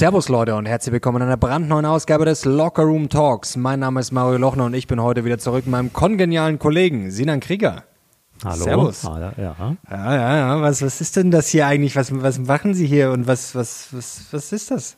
Servus Leute und herzlich willkommen in einer brandneuen Ausgabe des Locker Room Talks. Mein Name ist Mario Lochner und ich bin heute wieder zurück mit meinem kongenialen Kollegen Sinan Krieger. Hallo. Servus. Ah, ja, ja. Ja, ja, ja. Was, was ist denn das hier eigentlich? Was, was machen Sie hier und was, was, was, was ist das?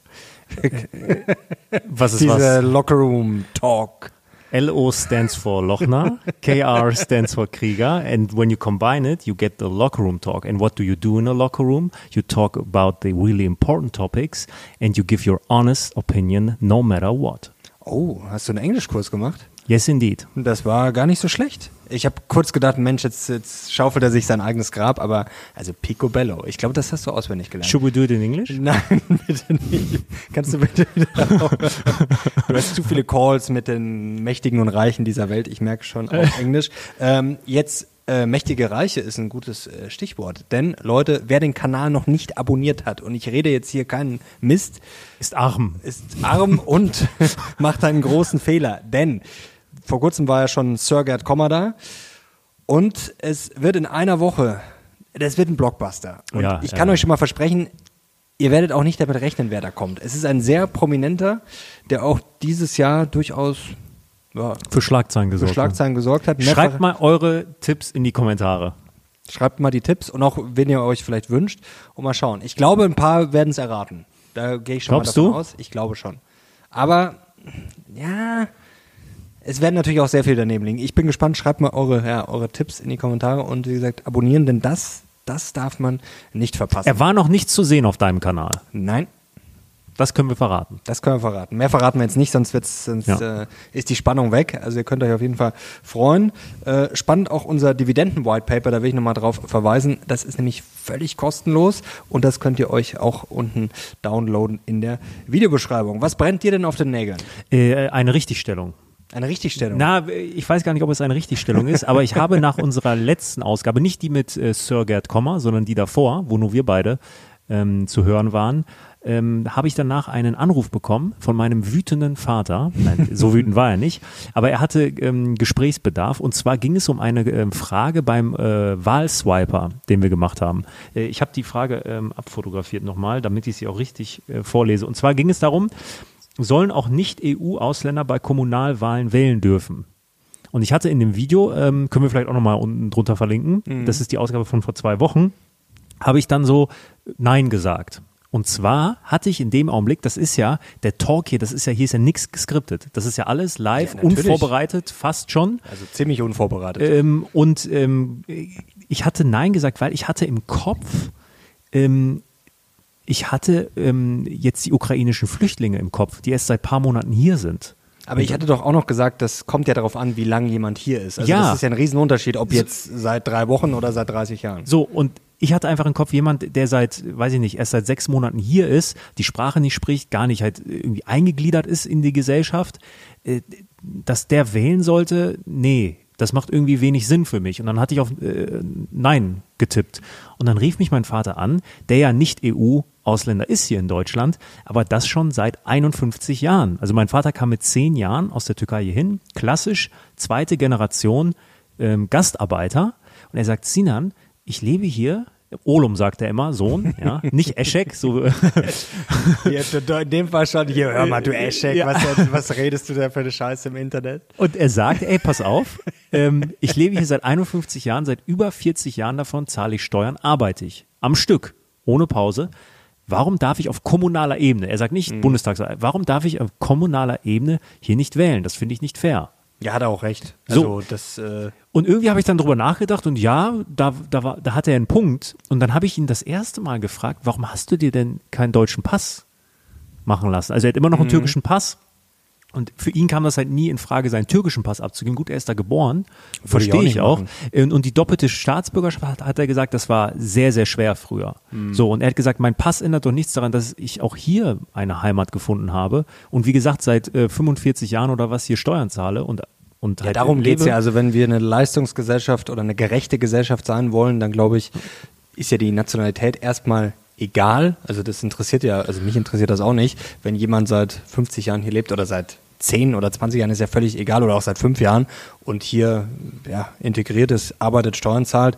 Was ist Dieser was? Locker Room Talk. LO stands for Lochner, KR stands for Krieger, and when you combine it, you get the locker room talk. And what do you do in a locker room? You talk about the really important topics and you give your honest opinion no matter what. Oh, hast du einen Englischkurs gemacht? Yes, indeed. Das war gar nicht so schlecht. Ich habe kurz gedacht, Mensch, jetzt, jetzt schaufelt er sich sein eigenes Grab, aber also Picobello. Ich glaube, das hast du auswendig gelernt. Should we do it in English? Nein, bitte nicht. Kannst du bitte wieder? Du hast zu viele Calls mit den Mächtigen und Reichen dieser Welt. Ich merke schon auf Englisch. Ähm, jetzt äh, mächtige Reiche ist ein gutes äh, Stichwort. Denn Leute, wer den Kanal noch nicht abonniert hat, und ich rede jetzt hier keinen Mist, Ist arm. ist arm und macht einen großen Fehler. Denn vor kurzem war ja schon Sir Gerd Kommer da und es wird in einer Woche, das wird ein Blockbuster. Und Ja, ich kann ja. euch schon mal versprechen, ihr werdet auch nicht damit rechnen, wer da kommt. Es ist ein sehr prominenter, der auch dieses Jahr durchaus ja, Für Schlagzeilen für gesorgt. Schlagzeilen gesorgt hat. Mehrfach- Schreibt mal eure Tipps in die Kommentare. Schreibt mal die Tipps und auch, wen ihr euch vielleicht wünscht und mal schauen. Ich glaube, ein paar werden es erraten. Da gehe ich schon Glaubst mal davon du? aus. Ich glaube schon. Aber, ja, es werden natürlich auch sehr viel daneben liegen. Ich bin gespannt. Schreibt mal eure, ja, eure Tipps in die Kommentare und wie gesagt, abonnieren, denn das, das darf man nicht verpassen. Er war noch nicht zu sehen auf deinem Kanal. Nein, Das können wir verraten. das können wir verraten. Mehr verraten wir jetzt nicht, sonst, wird's, sonst Ja. äh, ist die Spannung weg. Also ihr könnt euch auf jeden Fall freuen. Äh, spannend auch unser Dividenden-White Paper, da will ich nochmal drauf verweisen. Das ist nämlich völlig kostenlos und das könnt ihr euch auch unten downloaden in der Videobeschreibung. Was brennt dir denn auf den Nägeln? Äh, eine Richtigstellung. Eine Richtigstellung. Na, ich weiß gar nicht, ob es eine Richtigstellung ist, aber ich habe nach unserer letzten Ausgabe, nicht die mit äh, Sir Gerd Kommer, sondern die davor, wo nur wir beide ähm, zu hören waren, ähm, habe ich danach einen Anruf bekommen von meinem wütenden Vater. Nein, so wütend war er nicht, aber er hatte ähm, Gesprächsbedarf und zwar ging es um eine ähm, Frage beim äh, Wahlswiper, den wir gemacht haben. Äh, ich habe die Frage ähm, abfotografiert nochmal, damit ich sie auch richtig äh, vorlese. Und zwar ging es darum, sollen auch Nicht-EU-Ausländer bei Kommunalwahlen wählen dürfen. Und ich hatte in dem Video, ähm, können wir vielleicht auch nochmal unten drunter verlinken, das ist die Ausgabe von vor zwei Wochen, habe ich dann so Nein gesagt. Und zwar hatte ich in dem Augenblick, das ist ja, der Talk hier, das ist ja, hier ist ja nichts geskriptet. Das ist ja alles live, Ja, unvorbereitet, fast schon. Also ziemlich unvorbereitet. Ähm, und ähm, ich hatte Nein gesagt, weil ich hatte im Kopf, ähm, ich hatte ähm, jetzt die ukrainischen Flüchtlinge im Kopf, die erst seit paar Monaten hier sind. Aber ich hatte doch auch noch gesagt, das kommt ja darauf an, wie lange jemand hier ist. Also Ja. das ist ja ein Riesenunterschied, ob jetzt seit drei Wochen oder seit 30 Jahren. So, und ich hatte einfach im Kopf jemand, der seit, weiß ich nicht, erst seit sechs Monaten hier ist, die Sprache nicht spricht, gar nicht halt irgendwie eingegliedert ist in die Gesellschaft, äh, dass der wählen sollte, nee, das macht irgendwie wenig Sinn für mich. Und dann hatte ich auf äh, Nein getippt. Und dann rief mich mein Vater an, der ja nicht EU-Ausländer ist hier in Deutschland, aber das schon seit 51 Jahren. Also mein Vater kam mit zehn Jahren aus der Türkei hier hin, klassisch zweite Generation ähm, Gastarbeiter. Und er sagt, Sinan, ich lebe hier, Olum sagt er immer, Sohn, ja, nicht Eschek, so Ja, in dem Fall schon, hier, hör mal, du Eschek, Ja. was, was redest du da für eine Scheiße im Internet? Und er sagt, ey, pass auf, ähm, ich lebe hier seit 51 Jahren, seit über 40 Jahren davon zahle ich Steuern, arbeite ich. Am Stück, ohne Pause. Warum darf ich auf kommunaler Ebene, er sagt nicht Bundestags, warum darf ich auf kommunaler Ebene hier nicht wählen? Das finde ich nicht fair. Ja, hat er auch recht. So. Also, das, äh, Und irgendwie habe ich dann drüber nachgedacht und ja, da, da, war, da hat er einen Punkt. Und dann habe ich ihn das erste Mal gefragt, warum hast du dir denn keinen deutschen Pass machen lassen? Also er hat immer noch einen türkischen Pass. Und für ihn kam das halt nie in Frage, seinen türkischen Pass abzugeben. Gut, er ist da geboren, Würde ich verstehe auch ich auch. Und, und die doppelte Staatsbürgerschaft hat, er gesagt, das war sehr, sehr schwer früher. Mhm. So, und er hat gesagt, mein Pass ändert doch nichts daran, dass ich auch hier eine Heimat gefunden habe. Und wie gesagt, seit äh, 45 Jahren oder was hier Steuern zahle und, und ja, halt darum lebe. geht's ja. Also, wenn wir eine Leistungsgesellschaft oder eine gerechte Gesellschaft sein wollen, dann glaube ich, ist ja die Nationalität erstmal egal. Also, das interessiert ja, also mich interessiert das auch nicht. Wenn jemand seit 50 Jahren hier lebt oder seit 10 oder 20 Jahren, ist ja völlig egal oder auch seit 5 Jahren und hier ja, integriert ist, arbeitet, Steuern zahlt,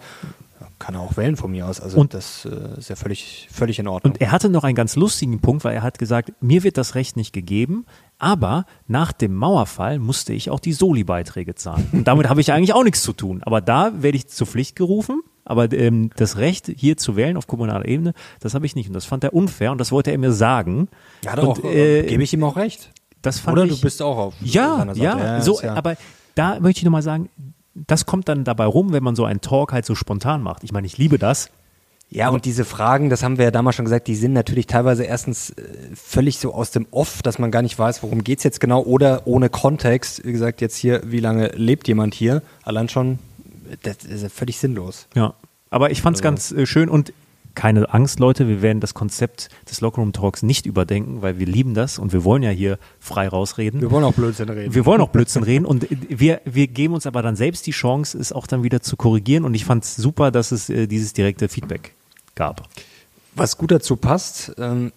kann er auch wählen von mir aus. Also Und- das äh, ist ja völlig, völlig in Ordnung. Und er hatte noch einen ganz lustigen Punkt, weil er hat gesagt, mir wird das Recht nicht gegeben, aber nach dem Mauerfall musste ich auch die Soli-Beiträge zahlen. Und damit habe ich eigentlich auch nichts zu tun. Aber da werde ich zur Pflicht gerufen. Aber ähm, das Recht, hier zu wählen auf kommunaler Ebene, das habe ich nicht. Und das fand er unfair und das wollte er mir sagen. ja, und, auch, äh, äh, gebe ich ihm auch recht. Das fand Oder ich, du bist auch auf ja, Seite. ja, so, ja aber da möchte ich nochmal sagen, das kommt dann dabei rum, wenn man so einen Talk halt so spontan macht. Ich meine, ich liebe das. Ja, und diese Fragen, das haben wir ja damals schon gesagt, die sind natürlich teilweise erstens äh, völlig so aus dem Off, dass man gar nicht weiß, worum geht's jetzt genau, oder ohne Kontext. Wie gesagt, jetzt hier, wie lange lebt jemand hier? Allein schon, das ist ja völlig sinnlos. Ja, aber ich fand es ganz äh, schön und keine Angst, Leute, wir werden das Konzept des Lockerroom Talks nicht überdenken, weil wir lieben das und wir wollen ja hier frei rausreden. Wir wollen auch Blödsinn reden. Wir wollen auch Blödsinn reden und wir, wir geben uns aber dann selbst die Chance, es auch dann wieder zu korrigieren und ich fand es super, dass es äh, dieses direkte Feedback gab. Was gut dazu passt, ähm,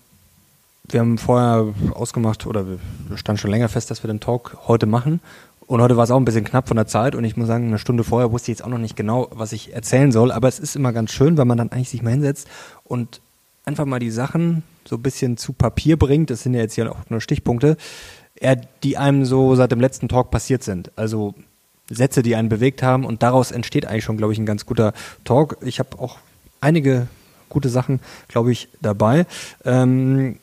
wir haben vorher ausgemacht, oder wir stand schon länger fest, dass wir den Talk heute machen. Und heute war es auch ein bisschen knapp von der Zeit und ich muss sagen, eine Stunde vorher wusste ich jetzt auch noch nicht genau, was ich erzählen soll. Aber es ist immer ganz schön, wenn man dann eigentlich sich mal hinsetzt und einfach mal die Sachen so ein bisschen zu Papier bringt. Das sind ja jetzt hier auch nur Stichpunkte, die einem so seit dem letzten Talk passiert sind. Also Sätze, die einen bewegt haben und daraus entsteht eigentlich schon, glaube ich, ein ganz guter Talk. Ich habe auch einige gute Sachen, glaube ich, dabei. Ähm,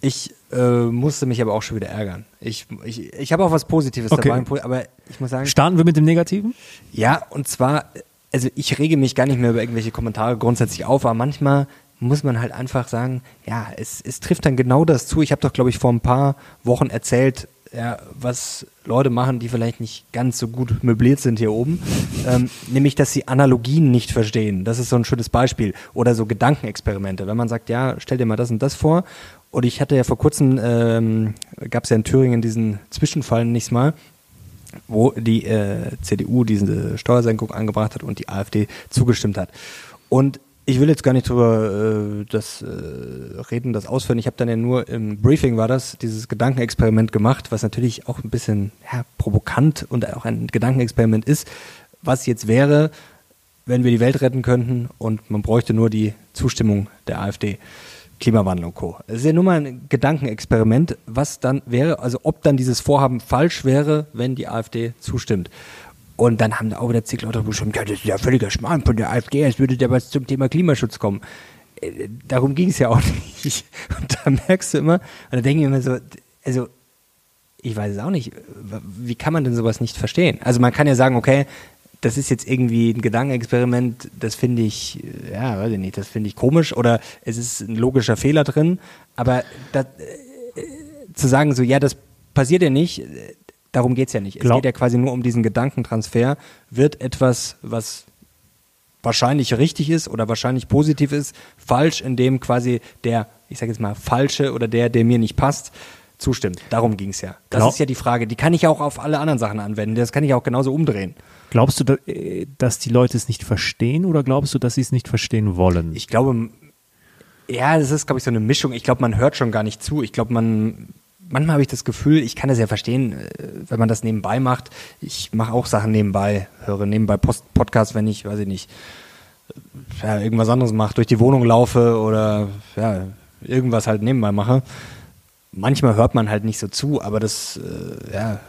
ich äh, musste mich aber auch schon wieder ärgern. Ich, ich, ich habe auch was Positives Okay. dabei, aber ich muss sagen, Starten wir mit dem Negativen? ja, und zwar, also ich rege mich gar nicht mehr über irgendwelche Kommentare grundsätzlich auf, aber manchmal muss man halt einfach sagen, ja, es, es trifft dann genau das zu. Ich habe doch, glaube ich, vor ein paar Wochen erzählt, ja, was Leute machen, die vielleicht nicht ganz so gut möbliert sind hier oben, ähm, nämlich, dass sie Analogien nicht verstehen. Das ist so ein schönes Beispiel. Oder so Gedankenexperimente. Wenn man sagt, ja, stell dir mal das und das vor. Und ich hatte ja vor kurzem, ähm, gab es ja in Thüringen diesen Zwischenfall nicht mal, wo die äh, CDU diese Steuersenkung angebracht hat und die AfD zugestimmt hat. Und ich will jetzt gar nicht drüber äh, das äh, reden, das ausführen. Ich habe dann ja nur im Briefing war das dieses Gedankenexperiment gemacht, was natürlich auch ein bisschen ja, provokant und auch ein Gedankenexperiment ist, was jetzt wäre, wenn wir die Welt retten könnten und man bräuchte nur die Zustimmung der AfD. Klimawandel und Co. Es ist ja nur mal ein Gedankenexperiment, was dann wäre, also ob dann dieses Vorhaben falsch wäre, wenn die AfD zustimmt. Und dann haben da auch wieder zig Leute geschrieben, ja, das ist ja völliger Schmarrn von der AfD, es würde ja was zum Thema Klimaschutz kommen. Äh, Darum ging es ja auch nicht. Und da merkst du immer, und da denke ich immer so, also ich weiß es auch nicht, wie kann man denn sowas nicht verstehen? Also man kann ja sagen, okay, das ist jetzt irgendwie ein Gedankenexperiment, das finde ich, ja, weiß ich nicht, das finde ich komisch oder es ist ein logischer Fehler drin, aber das, äh, zu sagen so, ja, das passiert ja nicht, darum geht's ja nicht. Es Glaub- geht ja quasi nur um diesen Gedankentransfer, wird etwas, was wahrscheinlich richtig ist oder wahrscheinlich positiv ist, falsch, indem quasi der, ich sage jetzt mal, falsche oder der, der mir nicht passt, zustimmt. Darum ging's ja. Das Glaub- ist ja die Frage. Die kann ich auch auf alle anderen Sachen anwenden. Das kann ich auch genauso umdrehen. Glaubst du, äh, dass die Leute es nicht verstehen oder glaubst du, dass sie es nicht verstehen wollen? Ich glaube, ja, das ist, glaube ich, so eine Mischung. Ich glaube, man hört schon gar nicht zu. Ich glaube, man, manchmal habe ich das Gefühl, ich kann das ja verstehen, äh, wenn man das nebenbei macht. Ich mache auch Sachen nebenbei, höre nebenbei Post Podcasts, wenn ich, weiß ich nicht, ja, irgendwas anderes mache, durch die Wohnung laufe oder ja, irgendwas halt nebenbei mache. Manchmal hört man halt nicht so zu, aber das, äh, ja,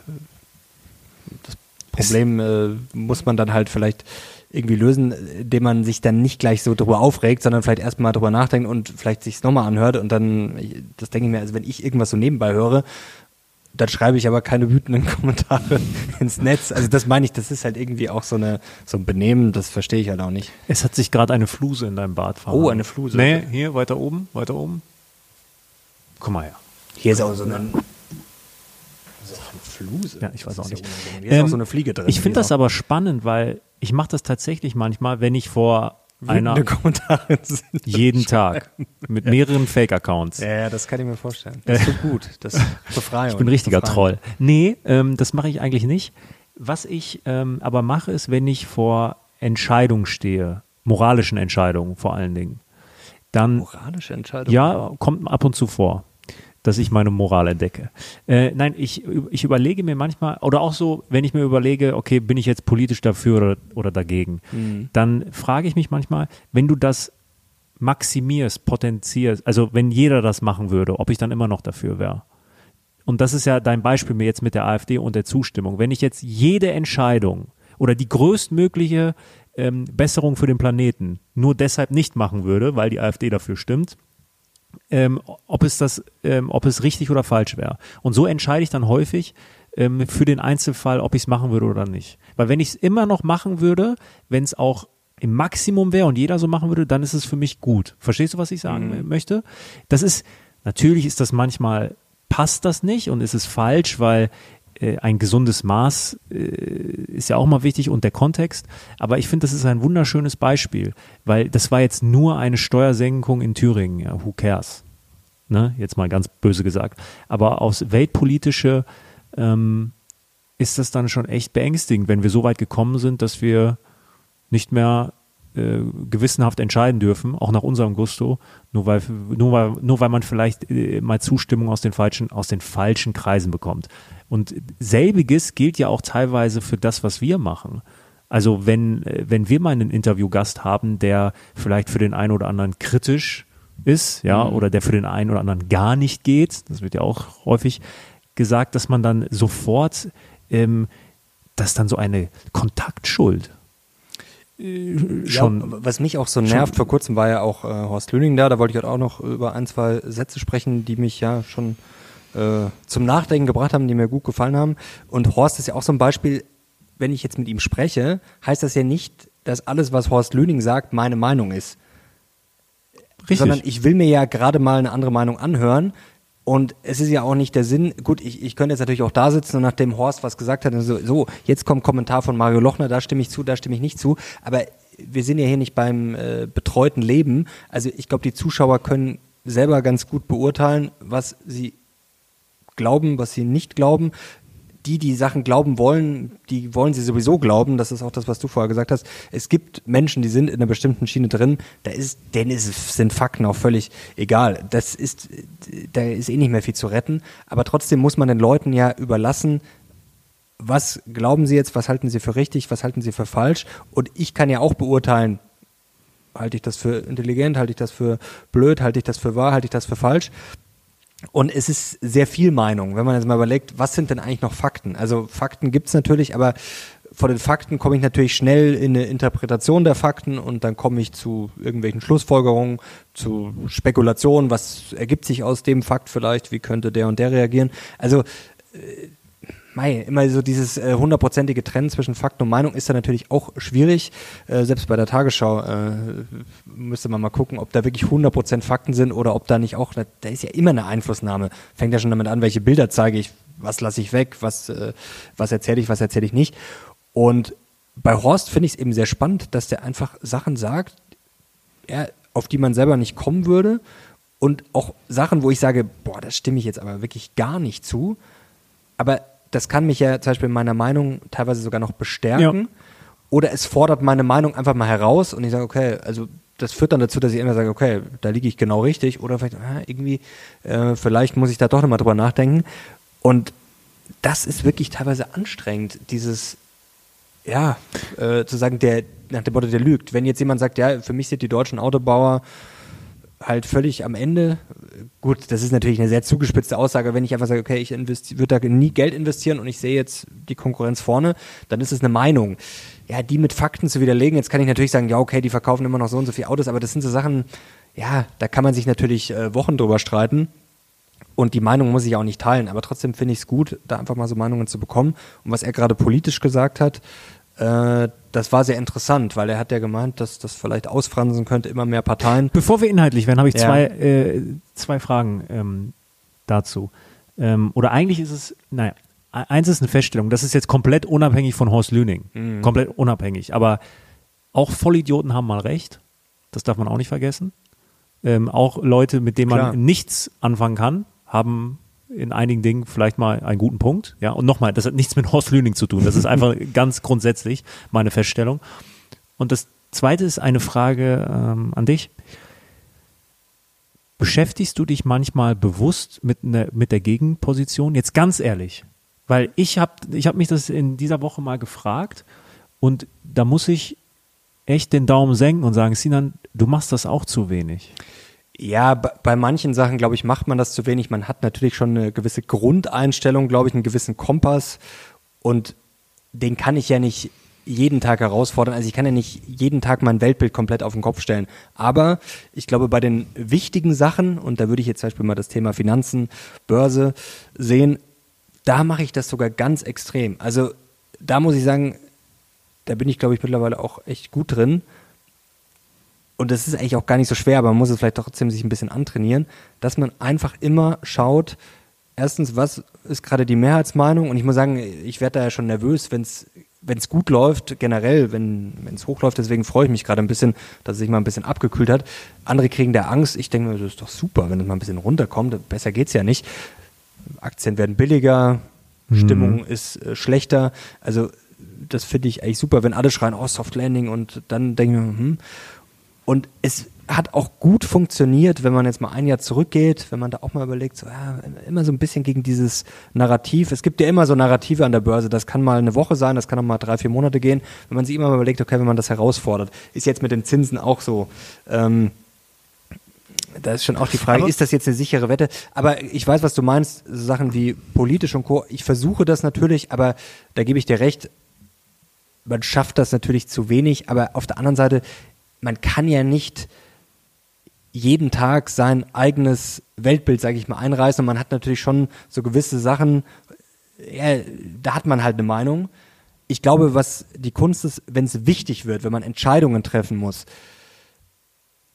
das Problem äh, muss man dann halt vielleicht irgendwie lösen, indem man sich dann nicht gleich so drüber aufregt, sondern vielleicht erstmal drüber nachdenkt und vielleicht sich nochmal anhört und dann, das denke ich mir, also wenn ich irgendwas so nebenbei höre, dann schreibe ich aber keine wütenden Kommentare ins Netz. Also das meine ich, das ist halt irgendwie auch so eine so ein Benehmen, das verstehe ich halt auch nicht. Es hat sich gerade eine Fluse in deinem Bart verhauen. Oh, eine Fluse. Nee, hier, weiter oben, weiter oben. Komm mal her. Hier ist auch so eine, so eine Fluse. Ja, ich weiß Das auch nicht. Hier ist Ähm, auch so eine Fliege drin. Ich finde das auch aber spannend, weil ich mache das tatsächlich manchmal, wenn ich vor einer Kommentare sind. jeden Tag mit mehreren Fake-Accounts. Ja, ja, das kann ich mir vorstellen. Das ist so gut. Das ist Befreiung. Ich bin richtiger Befreiung. Troll. Nee, ähm, das mache ich eigentlich nicht. Was ich ähm, aber mache, ist, wenn ich vor Entscheidungen stehe, moralischen Entscheidungen vor allen Dingen, dann Moralische Entscheidung. Ja, kommt ab und zu vor. Dass ich meine Moral entdecke. Äh, nein, ich, ich überlege mir manchmal, oder auch so, wenn ich mir überlege, okay, bin ich jetzt politisch dafür oder, oder dagegen, mhm. dann frage ich mich manchmal, wenn du das maximierst, potenzierst, also wenn jeder das machen würde, ob ich dann immer noch dafür wäre. Und das ist ja dein Beispiel mir jetzt mit der AfD und der Zustimmung. Wenn ich jetzt jede Entscheidung oder die größtmögliche ähm, Besserung für den Planeten nur deshalb nicht machen würde, weil die AfD dafür stimmt, ähm, ob es das, ähm, ob es richtig oder falsch wäre. Und so entscheide ich dann häufig ähm, für den Einzelfall, ob ich es machen würde oder nicht. Weil wenn ich es immer noch machen würde, wenn es auch im Maximum wäre und jeder so machen würde, dann ist es für mich gut. Verstehst du, was ich sagen mhm. möchte? Das ist, natürlich ist das manchmal, passt das nicht und ist es falsch, weil äh, ein gesundes Maß äh, ist ja auch mal wichtig und der Kontext. Aber ich finde, das ist ein wunderschönes Beispiel, weil das war jetzt nur eine Steuersenkung in Thüringen. Ja, who cares? Ne? Jetzt mal ganz böse gesagt. Aber aus weltpolitische ähm, ist das dann schon echt beängstigend, wenn wir so weit gekommen sind, dass wir nicht mehr äh, gewissenhaft entscheiden dürfen, auch nach unserem Gusto, nur weil, nur weil, nur weil man vielleicht äh, mal Zustimmung aus den falschen, aus den falschen Kreisen bekommt. Und selbiges gilt ja auch teilweise für das, was wir machen. Also wenn, wenn wir mal einen Interviewgast haben, der vielleicht für den einen oder anderen kritisch ist, ja, mhm. oder der für den einen oder anderen gar nicht geht, das wird ja auch häufig gesagt, dass man dann sofort, ähm, dass dann so eine Kontaktschuld äh, schon. Ja, was mich auch so nervt, vor kurzem war ja auch äh, Horst Lüning da, da wollte ich heute auch noch über ein, zwei Sätze sprechen, die mich ja schon äh, zum Nachdenken gebracht haben, die mir gut gefallen haben. Und Horst ist ja auch so ein Beispiel, wenn ich jetzt mit ihm spreche, heißt das ja nicht, dass alles, was Horst Lüning sagt, meine Meinung ist. Richtig. Sondern ich will mir ja gerade mal eine andere Meinung anhören. Und es ist ja auch nicht der Sinn, gut, ich, ich könnte jetzt natürlich auch da sitzen und nachdem Horst was gesagt hat, so, so, jetzt kommt Kommentar von Mario Lochner, da stimme ich zu, da stimme ich nicht zu. Aber wir sind ja hier nicht beim äh, betreuten Leben. Also ich glaube, die Zuschauer können selber ganz gut beurteilen, was sie glauben, was sie nicht glauben. Die, die Sachen glauben wollen, die wollen sie sowieso glauben. Das ist auch das, was du vorher gesagt hast. Es gibt Menschen, die sind in einer bestimmten Schiene drin. Da ist, denen ist, sind Fakten auch völlig egal. Das ist, da ist eh nicht mehr viel zu retten. Aber trotzdem muss man den Leuten ja überlassen, was glauben sie jetzt, was halten sie für richtig, was halten sie für falsch. Und ich kann ja auch beurteilen, halte ich das für intelligent, halte ich das für blöd, halte ich das für wahr, halte ich das für falsch. Und es ist sehr viel Meinung, wenn man jetzt mal überlegt, was sind denn eigentlich noch Fakten? Also Fakten gibt's natürlich, aber vor den Fakten komme ich natürlich schnell in eine Interpretation der Fakten und dann komme ich zu irgendwelchen Schlussfolgerungen, zu Spekulationen, was ergibt sich aus dem Fakt vielleicht, wie könnte der und der reagieren. Also äh, Mei, immer so dieses äh, hundertprozentige äh, Trennen zwischen Fakten und Meinung ist da natürlich auch schwierig. Äh, selbst bei der Tagesschau äh, müsste man mal gucken, ob da wirklich 100% Fakten sind oder ob da nicht auch, da, da ist ja immer eine Einflussnahme. Fängt ja schon damit an, welche Bilder zeige ich, was lasse ich weg, was, äh, was erzähle ich, was erzähle ich nicht. Und bei Horst finde ich es eben sehr spannend, dass der einfach Sachen sagt, ja, auf die man selber nicht kommen würde und auch Sachen, wo ich sage, boah, das stimme ich jetzt aber wirklich gar nicht zu. Aber das kann mich ja zum Beispiel in meiner Meinung teilweise sogar noch bestärken. Ja. Oder es fordert meine Meinung einfach mal heraus und ich sage, okay, also das führt dann dazu, dass ich immer sage, okay, da liege ich genau richtig. Oder vielleicht, ah, irgendwie, äh, vielleicht muss ich da doch nochmal drüber nachdenken. Und das ist wirklich teilweise anstrengend, dieses, ja, äh, zu sagen, der, nach dem Motto, der lügt. Wenn jetzt jemand sagt, ja, für mich sind die deutschen Autobauer halt völlig am Ende. Gut, das ist natürlich eine sehr zugespitzte Aussage. Wenn ich einfach sage, okay, ich würde da nie Geld investieren und ich sehe jetzt die Konkurrenz vorne, dann ist es eine Meinung. Ja, die mit Fakten zu widerlegen, jetzt kann ich natürlich sagen, ja, okay, die verkaufen immer noch so und so viele Autos, aber das sind so Sachen, ja, da kann man sich natürlich äh, Wochen drüber streiten. Und die Meinung muss ich auch nicht teilen, aber trotzdem finde ich es gut, da einfach mal so Meinungen zu bekommen. Und was er gerade politisch gesagt hat, äh, das war sehr interessant, weil er hat ja gemeint, dass das vielleicht ausfransen könnte, immer mehr Parteien. Bevor wir inhaltlich werden, habe ich ja. zwei, äh, zwei Fragen ähm, dazu. Ähm, oder eigentlich ist es, naja, e-, eins ist eine Feststellung, das ist jetzt komplett unabhängig von Horst Lüning. Mhm. Komplett unabhängig. Aber auch Vollidioten haben mal recht. Das darf man auch nicht vergessen. Ähm, auch Leute, mit denen Klar. man nichts anfangen kann, haben in einigen Dingen vielleicht mal einen guten Punkt. Ja, und nochmal, das hat nichts mit Horst Lüning zu tun. Das ist einfach ganz grundsätzlich meine Feststellung. Und das zweite ist eine Frage ähm, an dich. Beschäftigst du dich manchmal bewusst mit, ne, mit der Gegenposition? Jetzt ganz ehrlich, weil ich habe ich hab mich das in dieser Woche mal gefragt und da muss ich echt den Daumen senken und sagen, Sinan, du machst das auch zu wenig. Ja, bei manchen Sachen, glaube ich, macht man das zu wenig. Man hat natürlich schon eine gewisse Grundeinstellung, glaube ich, einen gewissen Kompass. Und den kann ich ja nicht jeden Tag herausfordern. Also ich kann ja nicht jeden Tag mein Weltbild komplett auf den Kopf stellen. Aber ich glaube, bei den wichtigen Sachen, und da würde ich jetzt zum Beispiel mal das Thema Finanzen, Börse sehen, da mache ich das sogar ganz extrem. Also da muss ich sagen, da bin ich, glaube ich, mittlerweile auch echt gut drin und das ist eigentlich auch gar nicht so schwer, aber man muss es vielleicht trotzdem sich ein bisschen antrainieren, dass man einfach immer schaut, erstens, was ist gerade die Mehrheitsmeinung? Und ich muss sagen, ich werde da ja schon nervös, wenn es wenn es gut läuft, generell, wenn es hochläuft, deswegen freue ich mich gerade ein bisschen, dass es sich mal ein bisschen abgekühlt hat. Andere kriegen da Angst. Ich denke mir, das ist doch super, wenn es mal ein bisschen runterkommt. Besser geht es ja nicht. Aktien werden billiger, mhm. Stimmung ist äh, schlechter. Also das finde ich eigentlich super, wenn alle schreien, oh, Soft Landing und dann denke ich mir, hm. Und es hat auch gut funktioniert, wenn man jetzt mal ein Jahr zurückgeht, wenn man da auch mal überlegt, so, ja, immer so ein bisschen gegen dieses Narrativ. Es gibt ja immer so Narrative an der Börse. Das kann mal eine Woche sein, das kann auch mal drei, vier Monate gehen. Wenn man sich immer mal überlegt, okay, wenn man das herausfordert, ist jetzt mit den Zinsen auch so. Ähm, da ist schon auch die Frage, aber ist das jetzt eine sichere Wette? Aber ich weiß, was du meinst, Sachen wie politisch und Co. Ich versuche das natürlich, aber da gebe ich dir recht, man schafft das natürlich zu wenig, aber auf der anderen Seite man kann ja nicht jeden Tag sein eigenes Weltbild, sage ich mal, einreißen. Und man hat natürlich schon so gewisse Sachen, ja, da hat man halt eine Meinung. Ich glaube, was die Kunst ist, wenn es wichtig wird, wenn man Entscheidungen treffen muss,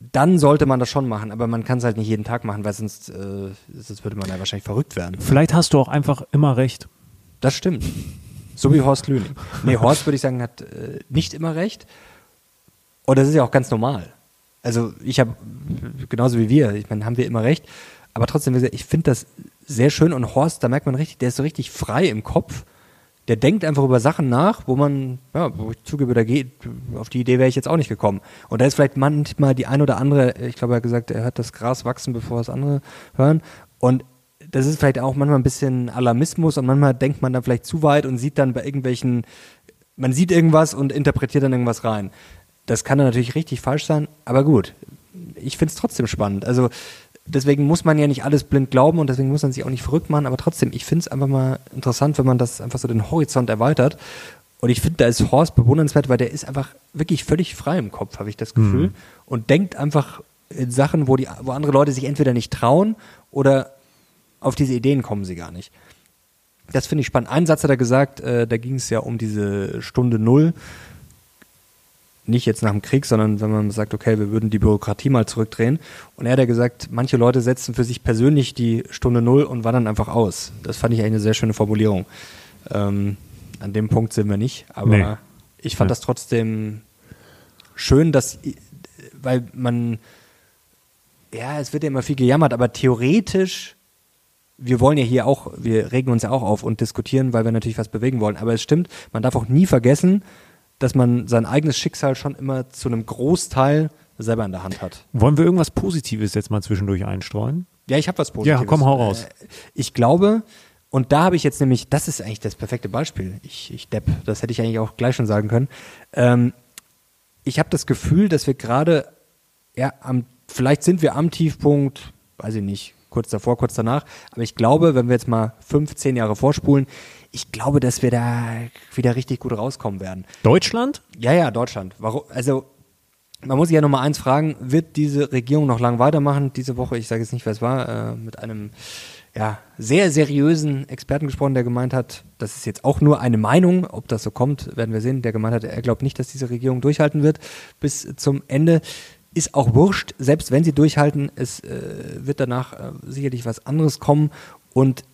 dann sollte man das schon machen, aber man kann es halt nicht jeden Tag machen, weil sonst, äh, sonst würde man ja wahrscheinlich verrückt werden. Vielleicht hast du auch einfach immer recht. Das stimmt. So wie Horst Lüning. Nee, Horst würde ich sagen, hat äh, nicht immer recht, und das ist ja auch ganz normal. Also ich habe, genauso wie wir, ich meine, haben wir immer recht. Aber trotzdem, ich finde das sehr schön und Horst, da merkt man richtig, der ist so richtig frei im Kopf. Der denkt einfach über Sachen nach, wo man, ja, wo ich zugebe, da geht, auf die Idee wäre ich jetzt auch nicht gekommen. Und da ist vielleicht manchmal die ein oder andere, ich glaube, er hat gesagt, er hört das Gras wachsen, bevor das andere hören. Und das ist vielleicht auch manchmal ein bisschen Alarmismus und manchmal denkt man dann vielleicht zu weit und sieht dann bei irgendwelchen, man sieht irgendwas und interpretiert dann irgendwas rein. Das kann natürlich richtig falsch sein, aber gut, ich finde es trotzdem spannend. Also deswegen muss man ja nicht alles blind glauben und deswegen muss man sich auch nicht verrückt machen, aber trotzdem, ich finde es einfach mal interessant, wenn man das einfach so den Horizont erweitert. Und ich finde, da ist Horst bewundernswert, weil der ist einfach wirklich völlig frei im Kopf, habe ich das Gefühl. Mhm. Und denkt einfach in Sachen, wo, die, wo andere Leute sich entweder nicht trauen oder auf diese Ideen kommen sie gar nicht. Das finde ich spannend. Einen Satz hat er gesagt, äh, da ging es ja um diese Stunde Null nicht jetzt nach dem Krieg, sondern wenn man sagt, okay, wir würden die Bürokratie mal zurückdrehen. Und er hat ja gesagt, manche Leute setzen für sich persönlich die Stunde Null und wandern einfach aus. Das fand ich eigentlich eine sehr schöne Formulierung. Ähm, an dem Punkt sind wir nicht, aber nee. ich fand ja. das trotzdem schön, dass, weil man, ja, es wird ja immer viel gejammert, aber theoretisch wir wollen ja hier auch, wir regen uns ja auch auf und diskutieren, weil wir natürlich was bewegen wollen. Aber es stimmt, man darf auch nie vergessen, dass man sein eigenes Schicksal schon immer zu einem Großteil selber in der Hand hat. Wollen wir irgendwas Positives jetzt mal zwischendurch einstreuen? Ja, ich habe was Positives. Ja, komm, hau raus. Äh, ich glaube, und da habe ich jetzt nämlich, das ist eigentlich das perfekte Beispiel. Ich, ich depp, das hätte ich eigentlich auch gleich schon sagen können. Ähm, ich habe das Gefühl, dass wir gerade, ja, am, vielleicht sind wir am Tiefpunkt, weiß ich nicht, kurz davor, kurz danach, aber ich glaube, wenn wir jetzt mal fünf, zehn Jahre vorspulen, ich glaube, dass wir da wieder richtig gut rauskommen werden. Deutschland? Ja, ja, Deutschland. Warum? Also, man muss sich ja nochmal eins fragen, wird diese Regierung noch lang weitermachen? Diese Woche, ich sage jetzt nicht, wer es war, äh, mit einem ja, sehr seriösen Experten gesprochen, der gemeint hat, das ist jetzt auch nur eine Meinung, ob das so kommt, werden wir sehen. Der gemeint hat, er glaubt nicht, dass diese Regierung durchhalten wird bis zum Ende. Ist auch wurscht, selbst wenn sie durchhalten, es äh, wird danach äh, sicherlich was anderes kommen. Und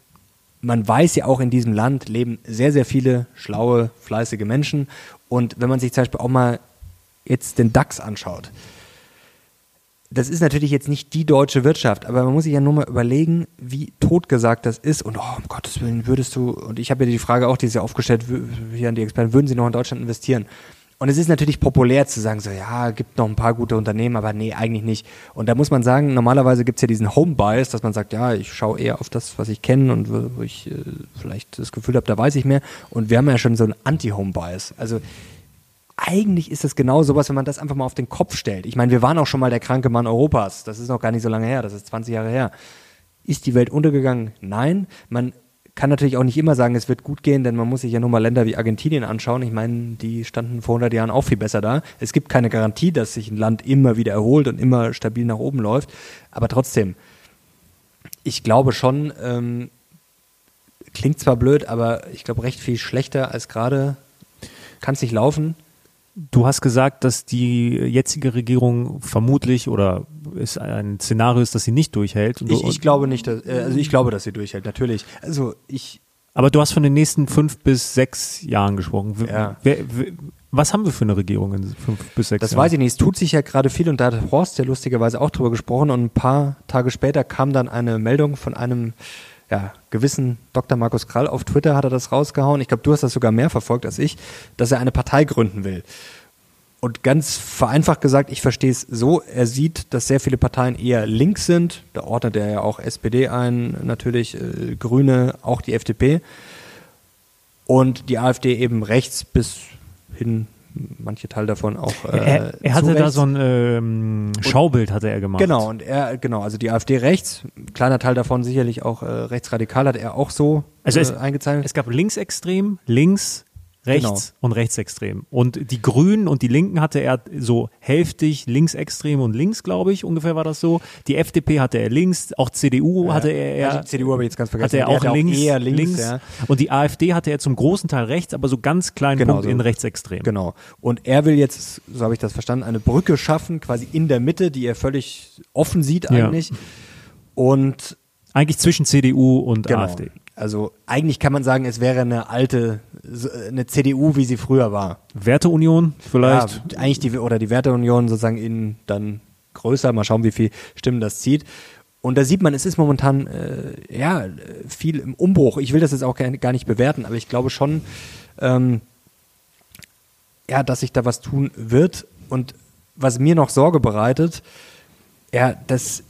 man weiß ja auch, in diesem Land leben sehr, sehr viele schlaue, fleißige Menschen. Und wenn man sich zum Beispiel auch mal jetzt den DAX anschaut, das ist natürlich jetzt nicht die deutsche Wirtschaft, aber man muss sich ja nur mal überlegen, wie totgesagt das ist. Und oh, um Gottes Willen, würdest du, und ich habe ja die Frage auch dieses Jahr aufgestellt, hier an die Experten, würden sie noch in Deutschland investieren? Und es ist natürlich populär zu sagen, so ja, gibt noch ein paar gute Unternehmen, aber nee, eigentlich nicht. Und da muss man sagen, normalerweise gibt es ja diesen Home-Bias, dass man sagt, ja, ich schaue eher auf das, was ich kenne und wo ich äh, vielleicht das Gefühl habe, da weiß ich mehr. Und wir haben ja schon so einen Anti-Home-Bias. Also eigentlich ist es genau sowas, wenn man das einfach mal auf den Kopf stellt. Ich meine, wir waren auch schon mal der kranke Mann Europas. Das ist noch gar nicht so lange her, das ist 20 Jahre her. Ist die Welt untergegangen? Nein. Man kann natürlich auch nicht immer sagen, es wird gut gehen, denn man muss sich ja nur mal Länder wie Argentinien anschauen. Ich meine, die standen vor 100 Jahren auch viel besser da. Es gibt keine Garantie, dass sich ein Land immer wieder erholt und immer stabil nach oben läuft. Aber trotzdem, ich glaube schon, ähm, klingt zwar blöd, aber ich glaube recht viel schlechter als gerade. Kann es nicht laufen. Du hast gesagt, dass die jetzige Regierung vermutlich oder ist ein Szenario ist, dass sie nicht durchhält. Ich, ich glaube nicht, dass, äh, also ich glaube, dass sie durchhält, natürlich. Also ich. Aber du hast von den nächsten fünf bis sechs Jahren gesprochen. Ja. Wer, wer, was haben wir für eine Regierung in fünf bis sechs das Jahren? weiß ich nicht. Es tut sich ja gerade viel und da hat Horst ja lustigerweise auch drüber gesprochen und ein paar Tage später kam dann eine Meldung von einem ja, gewissen Dr. Markus Krall auf Twitter hat er das rausgehauen. Ich glaube, du hast das sogar mehr verfolgt als ich, dass er eine Partei gründen will. Und ganz vereinfacht gesagt, ich verstehe es so, er sieht, dass sehr viele Parteien eher links sind. Da ordnet er ja auch SPD ein, natürlich äh, Grüne, auch die FDP. Und die AfD eben rechts bis hin, manche Teil davon auch. Äh, er, er hatte da so ein ähm, Schaubild, hatte er gemacht. Genau, und er, genau, also die AfD rechts, kleiner Teil davon sicherlich auch äh, rechtsradikal, hat er auch so also es, äh, eingezeichnet. Es gab linksextrem, links, rechts Genau. und rechtsextrem. Und die Grünen und die Linken hatte er so hälftig linksextrem und links, glaube ich, ungefähr war das so. Die FDP hatte er links, auch CDU hatte er eher, also CDU habe ich jetzt ganz vergessen. hatte er auch hatte links, eher links, ja. und die AfD hatte er zum großen Teil rechts, aber so ganz kleinen Genau, Punkt so. in rechtsextrem. Genau. Und er will jetzt, so habe ich das verstanden, eine Brücke schaffen, quasi in der Mitte, die er völlig offen sieht Ja. eigentlich. Und Eigentlich zwischen CDU und genau. AfD. Also eigentlich kann man sagen, es wäre eine alte, so, eine CDU, wie sie früher war. Werteunion vielleicht. Ja, eigentlich die, oder die Werteunion sozusagen in dann größer. Mal schauen, wie viel Stimmen das zieht. Und da sieht man, es ist momentan äh, ja viel im Umbruch. Ich will das jetzt auch gar nicht bewerten, aber ich glaube schon, ähm, ja, dass sich da was tun wird. Und was mir noch Sorge bereitet, ja, dass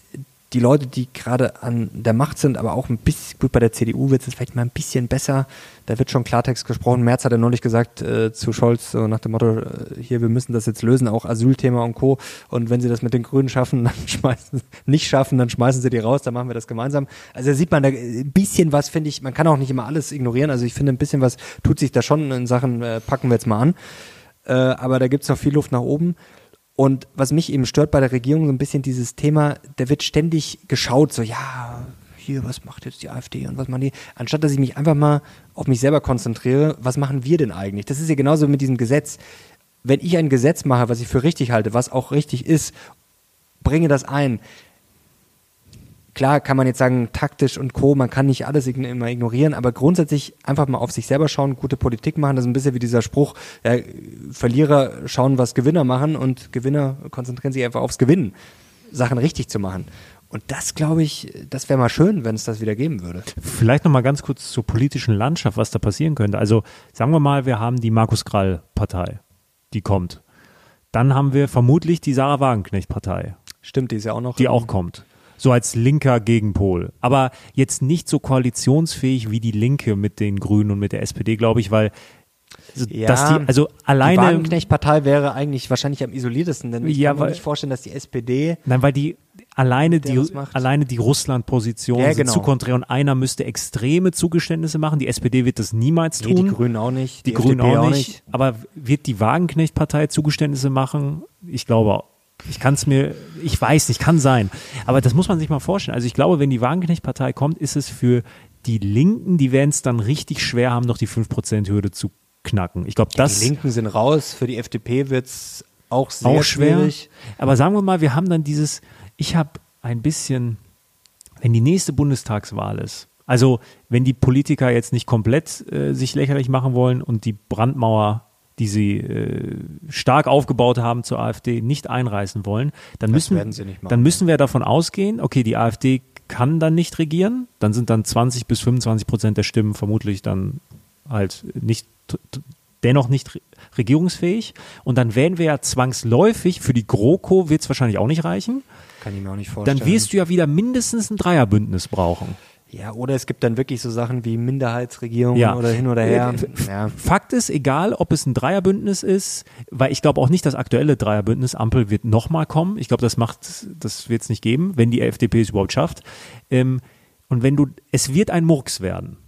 die Leute, die gerade an der Macht sind, aber auch ein bisschen, gut, bei der CDU wird es vielleicht mal ein bisschen besser. Da wird schon Klartext gesprochen. Merz hat ja neulich gesagt äh, zu Scholz, so nach dem Motto, äh, hier, wir müssen das jetzt lösen, auch Asylthema und Co. Und wenn sie das mit den Grünen schaffen, dann schmeißen, nicht schaffen, dann schmeißen sie die raus, dann machen wir das gemeinsam. Also da sieht man da ein bisschen was, finde ich, man kann auch nicht immer alles ignorieren. Also ich finde, ein bisschen was tut sich da schon in Sachen, äh, packen wir jetzt mal an. Äh, aber da gibt's noch viel Luft nach oben. Und was mich eben stört bei der Regierung, so ein bisschen dieses Thema, da wird ständig geschaut, so, ja, hier, was macht jetzt die AfD und was machen die? Anstatt dass ich mich einfach mal auf mich selber konzentriere, was machen wir denn eigentlich? Das ist ja genauso mit diesem Gesetz. Wenn ich ein Gesetz mache, was ich für richtig halte, was auch richtig ist, bringe das ein. Klar kann man jetzt sagen, taktisch und Co., man kann nicht alles immer ignorieren, aber grundsätzlich einfach mal auf sich selber schauen, gute Politik machen. Das ist ein bisschen wie dieser Spruch, ja, Verlierer schauen, was Gewinner machen und Gewinner konzentrieren sich einfach aufs Gewinnen, Sachen richtig zu machen. Und das, glaube ich, das wäre mal schön, wenn es das wieder geben würde. Vielleicht noch mal ganz kurz zur politischen Landschaft, was da passieren könnte. Also sagen wir mal, wir haben die Markus Krall Partei, die kommt. Dann haben wir vermutlich die Sarah Wagenknecht Partei, Stimmt, die ist ja auch noch. die auch kommt. So als linker Gegenpol. Aber jetzt nicht so koalitionsfähig wie die Linke mit den Grünen und mit der SPD, glaube ich, weil so, Ja, dass die, also Die alleine, Wagenknecht-Partei wäre eigentlich wahrscheinlich am isoliertesten, denn ich Ja, kann mir weil- nicht vorstellen, dass die SPD nein, weil die alleine die, alleine die Russland-Position Ja, genau. zu konträr und einer müsste extreme Zugeständnisse machen. Die SPD wird das niemals Nee, tun. die Grünen auch nicht. Die, Grünen FDP auch nicht, Aber wird die Wagenknecht-Partei Zugeständnisse machen? Ich glaube, ich kann es mir, ich weiß nicht, kann sein. Aber das muss man sich mal vorstellen. Also ich glaube, wenn die Wagenknecht-Partei kommt, ist es für die Linken, die werden es dann richtig schwer haben, noch die 5%-Hürde zu knacken. Ich glaube, das die Linken sind raus. Für die FDP wird's auch sehr auch schwer. schwierig. Aber sagen wir mal, wir haben dann dieses, ich habe ein bisschen, wenn die nächste Bundestagswahl ist, also wenn die Politiker jetzt nicht komplett äh, sich lächerlich machen wollen und die Brandmauer, die sie äh, stark aufgebaut haben zur AfD, nicht einreißen wollen, dann Das müssen, dann müssen wir davon ausgehen, okay, die AfD kann dann nicht regieren, dann sind dann 20 bis 25 Prozent der Stimmen vermutlich dann halt nicht dennoch nicht regierungsfähig. Und dann werden wir ja zwangsläufig, für die GroKo wird es wahrscheinlich auch nicht reichen. Kann ich mir auch nicht vorstellen. Dann wirst du ja wieder mindestens ein Dreierbündnis brauchen. Ja, oder es gibt dann wirklich so Sachen wie Minderheitsregierungen ja. oder hin oder her. Äh, ja. Fakt ist, egal ob es ein Dreierbündnis ist, weil ich glaube auch nicht, das aktuelle Dreierbündnis Ampel wird nochmal kommen. Ich glaube, das macht, das wird es nicht geben, wenn die FDP es überhaupt schafft. Ähm, und wenn du, es wird ein Murks werden.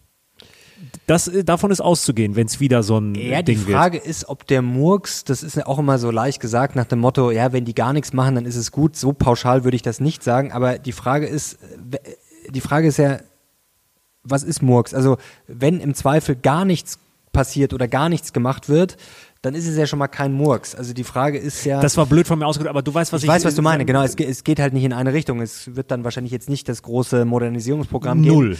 Das, äh, davon ist auszugehen, wenn es wieder so ein ja, Ding wird. Die Frage wird. ist, ob der Murks, das ist ja auch immer so leicht gesagt nach dem Motto, ja, wenn die gar nichts machen, dann ist es gut. So pauschal würde ich das nicht sagen. Aber die Frage ist, die Frage ist ja, was ist Murks? Also wenn im Zweifel gar nichts passiert oder gar nichts gemacht wird, dann ist es ja schon mal kein Murks. Also die Frage ist ja. Das war blöd von mir ausgedrückt, aber du weißt, was ich. Ich weiß, was du meine. Genau, es, es, geht halt nicht in eine Richtung. Es wird dann wahrscheinlich jetzt nicht das große Modernisierungsprogramm geben. Null.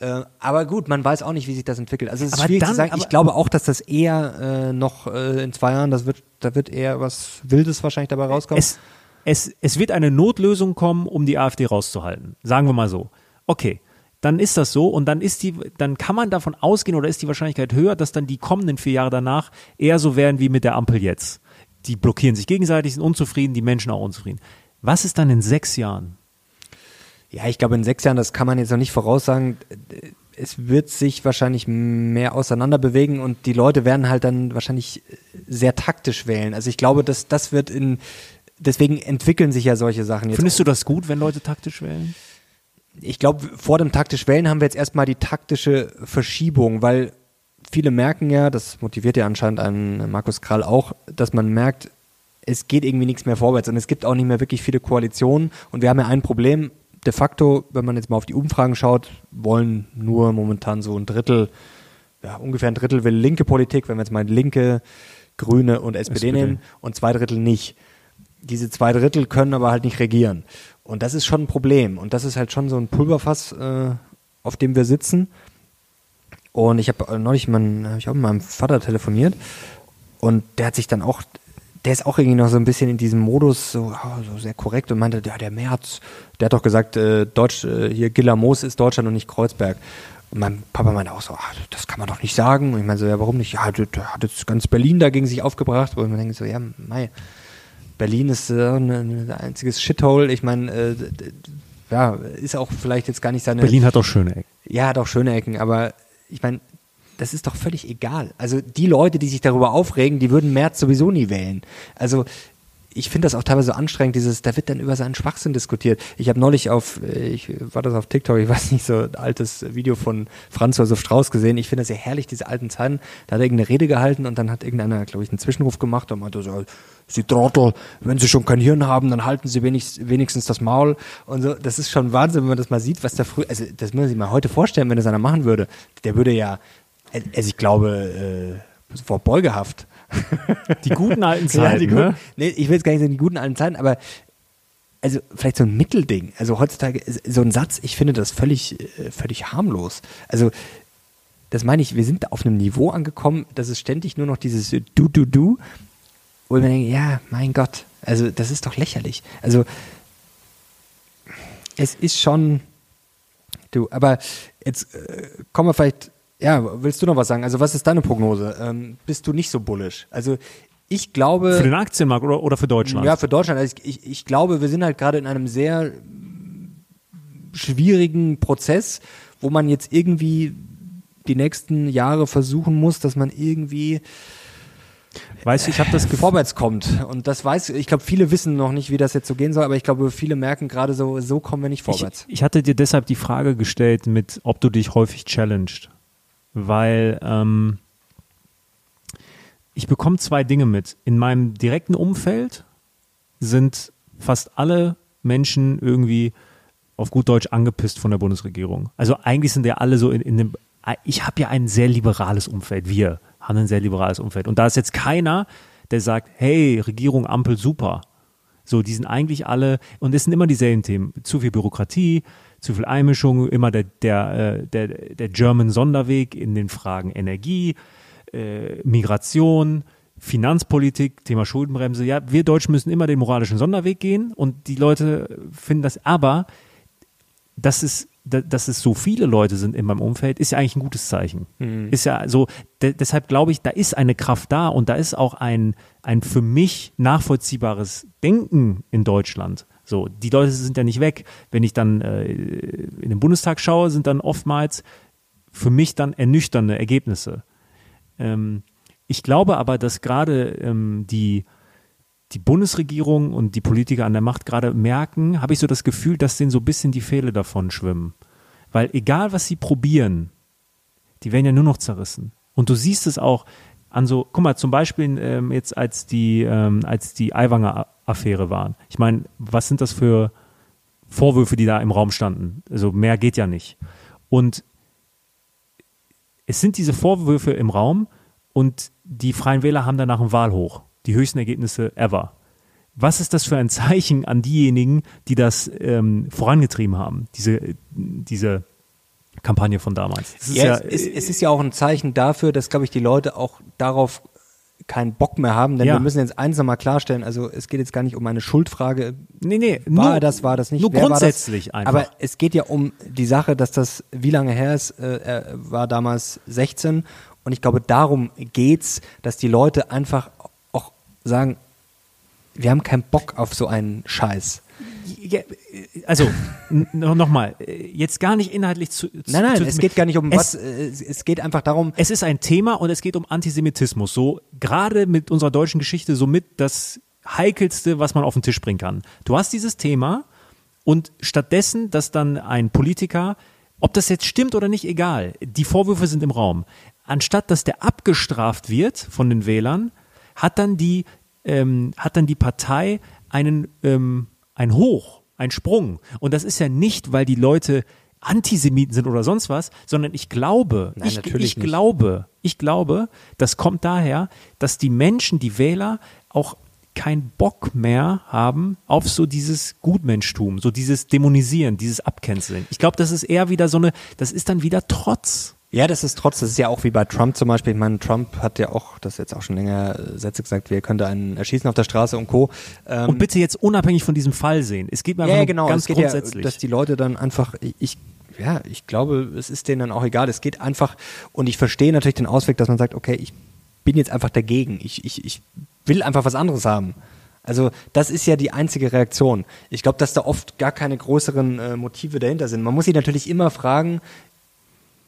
Äh, aber gut, man weiß auch nicht, wie sich das entwickelt. Also es ist aber schwierig dann, zu sagen. Ich glaube auch, dass das eher äh, noch äh, in zwei Jahren, das wird, da wird eher was Wildes wahrscheinlich dabei rauskommen. Es, es, es wird eine Notlösung kommen, um die AfD rauszuhalten. Sagen wir mal so. Okay dann ist das so und dann ist die, dann kann man davon ausgehen oder ist die Wahrscheinlichkeit höher, dass dann die kommenden vier Jahre danach eher so werden wie mit der Ampel jetzt. Die blockieren sich gegenseitig, sind unzufrieden, die Menschen auch unzufrieden. Was ist dann in sechs Jahren? Ja, ich glaube, in sechs Jahren, das kann man jetzt noch nicht voraussagen. Es wird sich wahrscheinlich mehr auseinander bewegen und die Leute werden halt dann wahrscheinlich sehr taktisch wählen. Also ich glaube, dass das wird in, deswegen entwickeln sich ja solche Sachen jetzt. Findest du das gut, wenn Leute taktisch wählen? Ich glaube, vor dem taktisch Wählen haben wir jetzt erstmal die taktische Verschiebung, weil viele merken ja, das motiviert ja anscheinend einen Markus Krall auch, dass man merkt, es geht irgendwie nichts mehr vorwärts und es gibt auch nicht mehr wirklich viele Koalitionen und wir haben ja ein Problem. De facto, wenn man jetzt mal auf die Umfragen schaut, wollen nur momentan so ein Drittel, ja, ungefähr ein Drittel will linke Politik, wenn wir jetzt mal Linke, Grüne und SPD, SPD. nehmen und zwei Drittel nicht. Diese zwei Drittel können aber halt nicht regieren. Und das ist schon ein Problem. Und das ist halt schon so ein Pulverfass, äh, auf dem wir sitzen. Und ich habe äh, neulich mein, hab ich auch mit meinem Vater telefoniert und der hat sich dann auch, der ist auch irgendwie noch so ein bisschen in diesem Modus, so, oh, so sehr korrekt und meinte, ja, der März, der hat doch gesagt, äh, Deutsch, äh, hier Gillermoos ist Deutschland und nicht Kreuzberg. Und mein Papa meinte auch so, ach, das kann man doch nicht sagen. Und ich meine so, ja, warum nicht? Ja, der, der hat jetzt ganz Berlin dagegen sich aufgebracht. Und man denkt so, ja, mei, Berlin ist äh, ein, ein einziges Shithole. Ich meine, äh, ja, ist auch vielleicht jetzt gar nicht seine. Berlin hat auch schöne Ecken. Ja, hat auch schöne Ecken, aber ich meine, das ist doch völlig egal. Also die Leute, die sich darüber aufregen, die würden März sowieso nie wählen. Also ich finde das auch teilweise anstrengend, dieses, da wird dann über seinen Schwachsinn diskutiert. Ich habe neulich auf, äh, ich war das auf TikTok, ich weiß nicht, so ein altes Video von Franz Josef Strauß gesehen. Ich finde das ja herrlich, diese alten Zeiten. Da hat er irgendeine Rede gehalten und dann hat irgendeiner, glaube ich, einen Zwischenruf gemacht und meinte so, Sie Trottel, wenn Sie schon kein Hirn haben, dann halten Sie wenigstens, wenigstens das Maul. Und so, das ist schon Wahnsinn, wenn man das mal sieht, was da früher, also das muss man sich mal heute vorstellen, wenn das einer machen würde. Der würde ja, also ich glaube, äh, vor Beugehaft die guten alten Zeiten, ja, ne? Nee, ich will jetzt gar nicht sagen, die guten alten Zeiten, aber also vielleicht so ein Mittelding. Also heutzutage so ein Satz, ich finde das völlig, äh, völlig harmlos. Also das meine ich, wir sind auf einem Niveau angekommen, dass es ständig nur noch dieses Du, Du, Du, wo ich mir denke, ja, mein Gott, also das ist doch lächerlich. Also es ist schon, du, aber jetzt äh, kommen wir vielleicht ja, willst du noch was sagen? Also, was ist deine Prognose? Ähm, bist du nicht so bullisch? Also, ich glaube. Für den Aktienmarkt oder, oder für Deutschland? Ja, für Deutschland. Also ich, ich glaube, wir sind halt gerade in einem sehr schwierigen Prozess, wo man jetzt irgendwie die nächsten Jahre versuchen muss, dass man irgendwie Weißt du, ich habe das Gefühl, vorwärts kommt und das weiß ich glaube viele wissen noch nicht, wie das jetzt so gehen soll, aber ich glaube viele merken gerade so so kommen wir nicht vorwärts. Ich, ich hatte dir deshalb die Frage gestellt mit ob du dich häufig challenged weil ähm, ich bekomme zwei Dinge mit. In meinem direkten Umfeld sind fast alle Menschen irgendwie auf gut Deutsch angepisst von der Bundesregierung. Also eigentlich sind ja alle so in, in dem, ich habe ja ein sehr liberales Umfeld, wir haben ein sehr liberales Umfeld. Und da ist jetzt keiner, der sagt, hey, Regierung, Ampel, super. So, die sind eigentlich alle, und es sind immer dieselben Themen. Zu viel Bürokratie, zu viel Einmischung, immer der, der, äh, der, der German Sonderweg in den Fragen Energie, äh, Migration, Finanzpolitik, Thema Schuldenbremse. Ja, wir Deutschen müssen immer den moralischen Sonderweg gehen und die Leute finden das, aber das ist da, dass es so viele Leute sind in meinem Umfeld, ist ja eigentlich ein gutes Zeichen. Ist ja so, de, deshalb glaube ich, da ist eine Kraft da und da ist auch ein, ein für mich nachvollziehbares Denken in Deutschland. So, die Leute sind ja nicht weg. Wenn ich dann äh, in den Bundestag schaue, sind dann oftmals für mich dann ernüchternde Ergebnisse. Ähm, ich glaube aber, dass gerade ähm, die, die Bundesregierung und die Politiker an der Macht gerade merken, habe ich so das Gefühl, dass denen so ein bisschen die Fähle davon schwimmen. Weil egal, was sie probieren, die werden ja nur noch zerrissen. Und du siehst es auch an so, guck mal, zum Beispiel ähm, jetzt als die, ähm, als die Aiwanger-Affäre waren. Ich meine, was sind das für Vorwürfe, die da im Raum standen? Also mehr geht ja nicht. Und es sind diese Vorwürfe im Raum und die Freien Wähler haben danach ein Wahlhoch. Die höchsten Ergebnisse ever. Was ist das für ein Zeichen an diejenigen, die das ähm, vorangetrieben haben, diese, diese Kampagne von damals? Das ist Ja, es, es, es ist ja auch ein Zeichen dafür, dass, glaube ich, die Leute auch darauf keinen Bock mehr haben, denn Ja. wir müssen jetzt eins nochmal klarstellen, also es geht jetzt gar nicht um eine Schuldfrage, nee, nee, war nur, das, war das nicht, nur wer grundsätzlich einfach. Aber es geht ja um die Sache, dass das, wie lange her ist, äh, er war damals 16 und ich glaube, darum geht's, dass die Leute einfach auch sagen, wir haben keinen Bock auf so einen Scheiß. Also n- noch noch mal, äh, jetzt gar nicht inhaltlich zu. zu Nein, nein, zu, es geht gar nicht um es, was, äh, es geht einfach darum, Es ist ein Thema und es geht um Antisemitismus. So gerade mit unserer deutschen Geschichte somit das heikelste, was man auf den Tisch bringen kann. Du hast dieses Thema und stattdessen, dass dann ein Politiker, ob das jetzt stimmt oder nicht, egal, die Vorwürfe sind im Raum. Anstatt dass der abgestraft wird von den Wählern, hat dann die ähm, hat dann die Partei einen ähm, ein Hoch, ein Sprung. Und das ist ja nicht, weil die Leute Antisemiten sind oder sonst was, sondern ich glaube, Nein, ich, natürlich ich glaube, ich glaube, das kommt daher, dass die Menschen, die Wähler, auch keinen Bock mehr haben auf so dieses Gutmenschtum, so dieses Dämonisieren, dieses Abcanceln. Ich glaube, das ist eher wieder so eine, das ist dann wieder Trotz. Ja, das ist trotz, das ist ja auch wie bei Trump zum Beispiel. Ich meine, Trump hat ja auch, das jetzt auch schon länger äh, Sätze gesagt, wir könnte einen erschießen auf der Straße und Co. Ähm, Und bitte jetzt unabhängig von diesem Fall sehen. Es geht mir ja, genau. ganz geht ja, grundsätzlich. dass die Leute dann einfach, ich, ja, ich glaube, es ist denen dann auch egal. Es geht einfach, und ich verstehe natürlich den Ausweg, dass man sagt, okay, ich bin jetzt einfach dagegen. Ich, ich, ich will einfach was anderes haben. Also das ist ja die einzige Reaktion. Ich glaube, dass da oft gar keine größeren äh, Motive dahinter sind. Man muss sich natürlich immer fragen,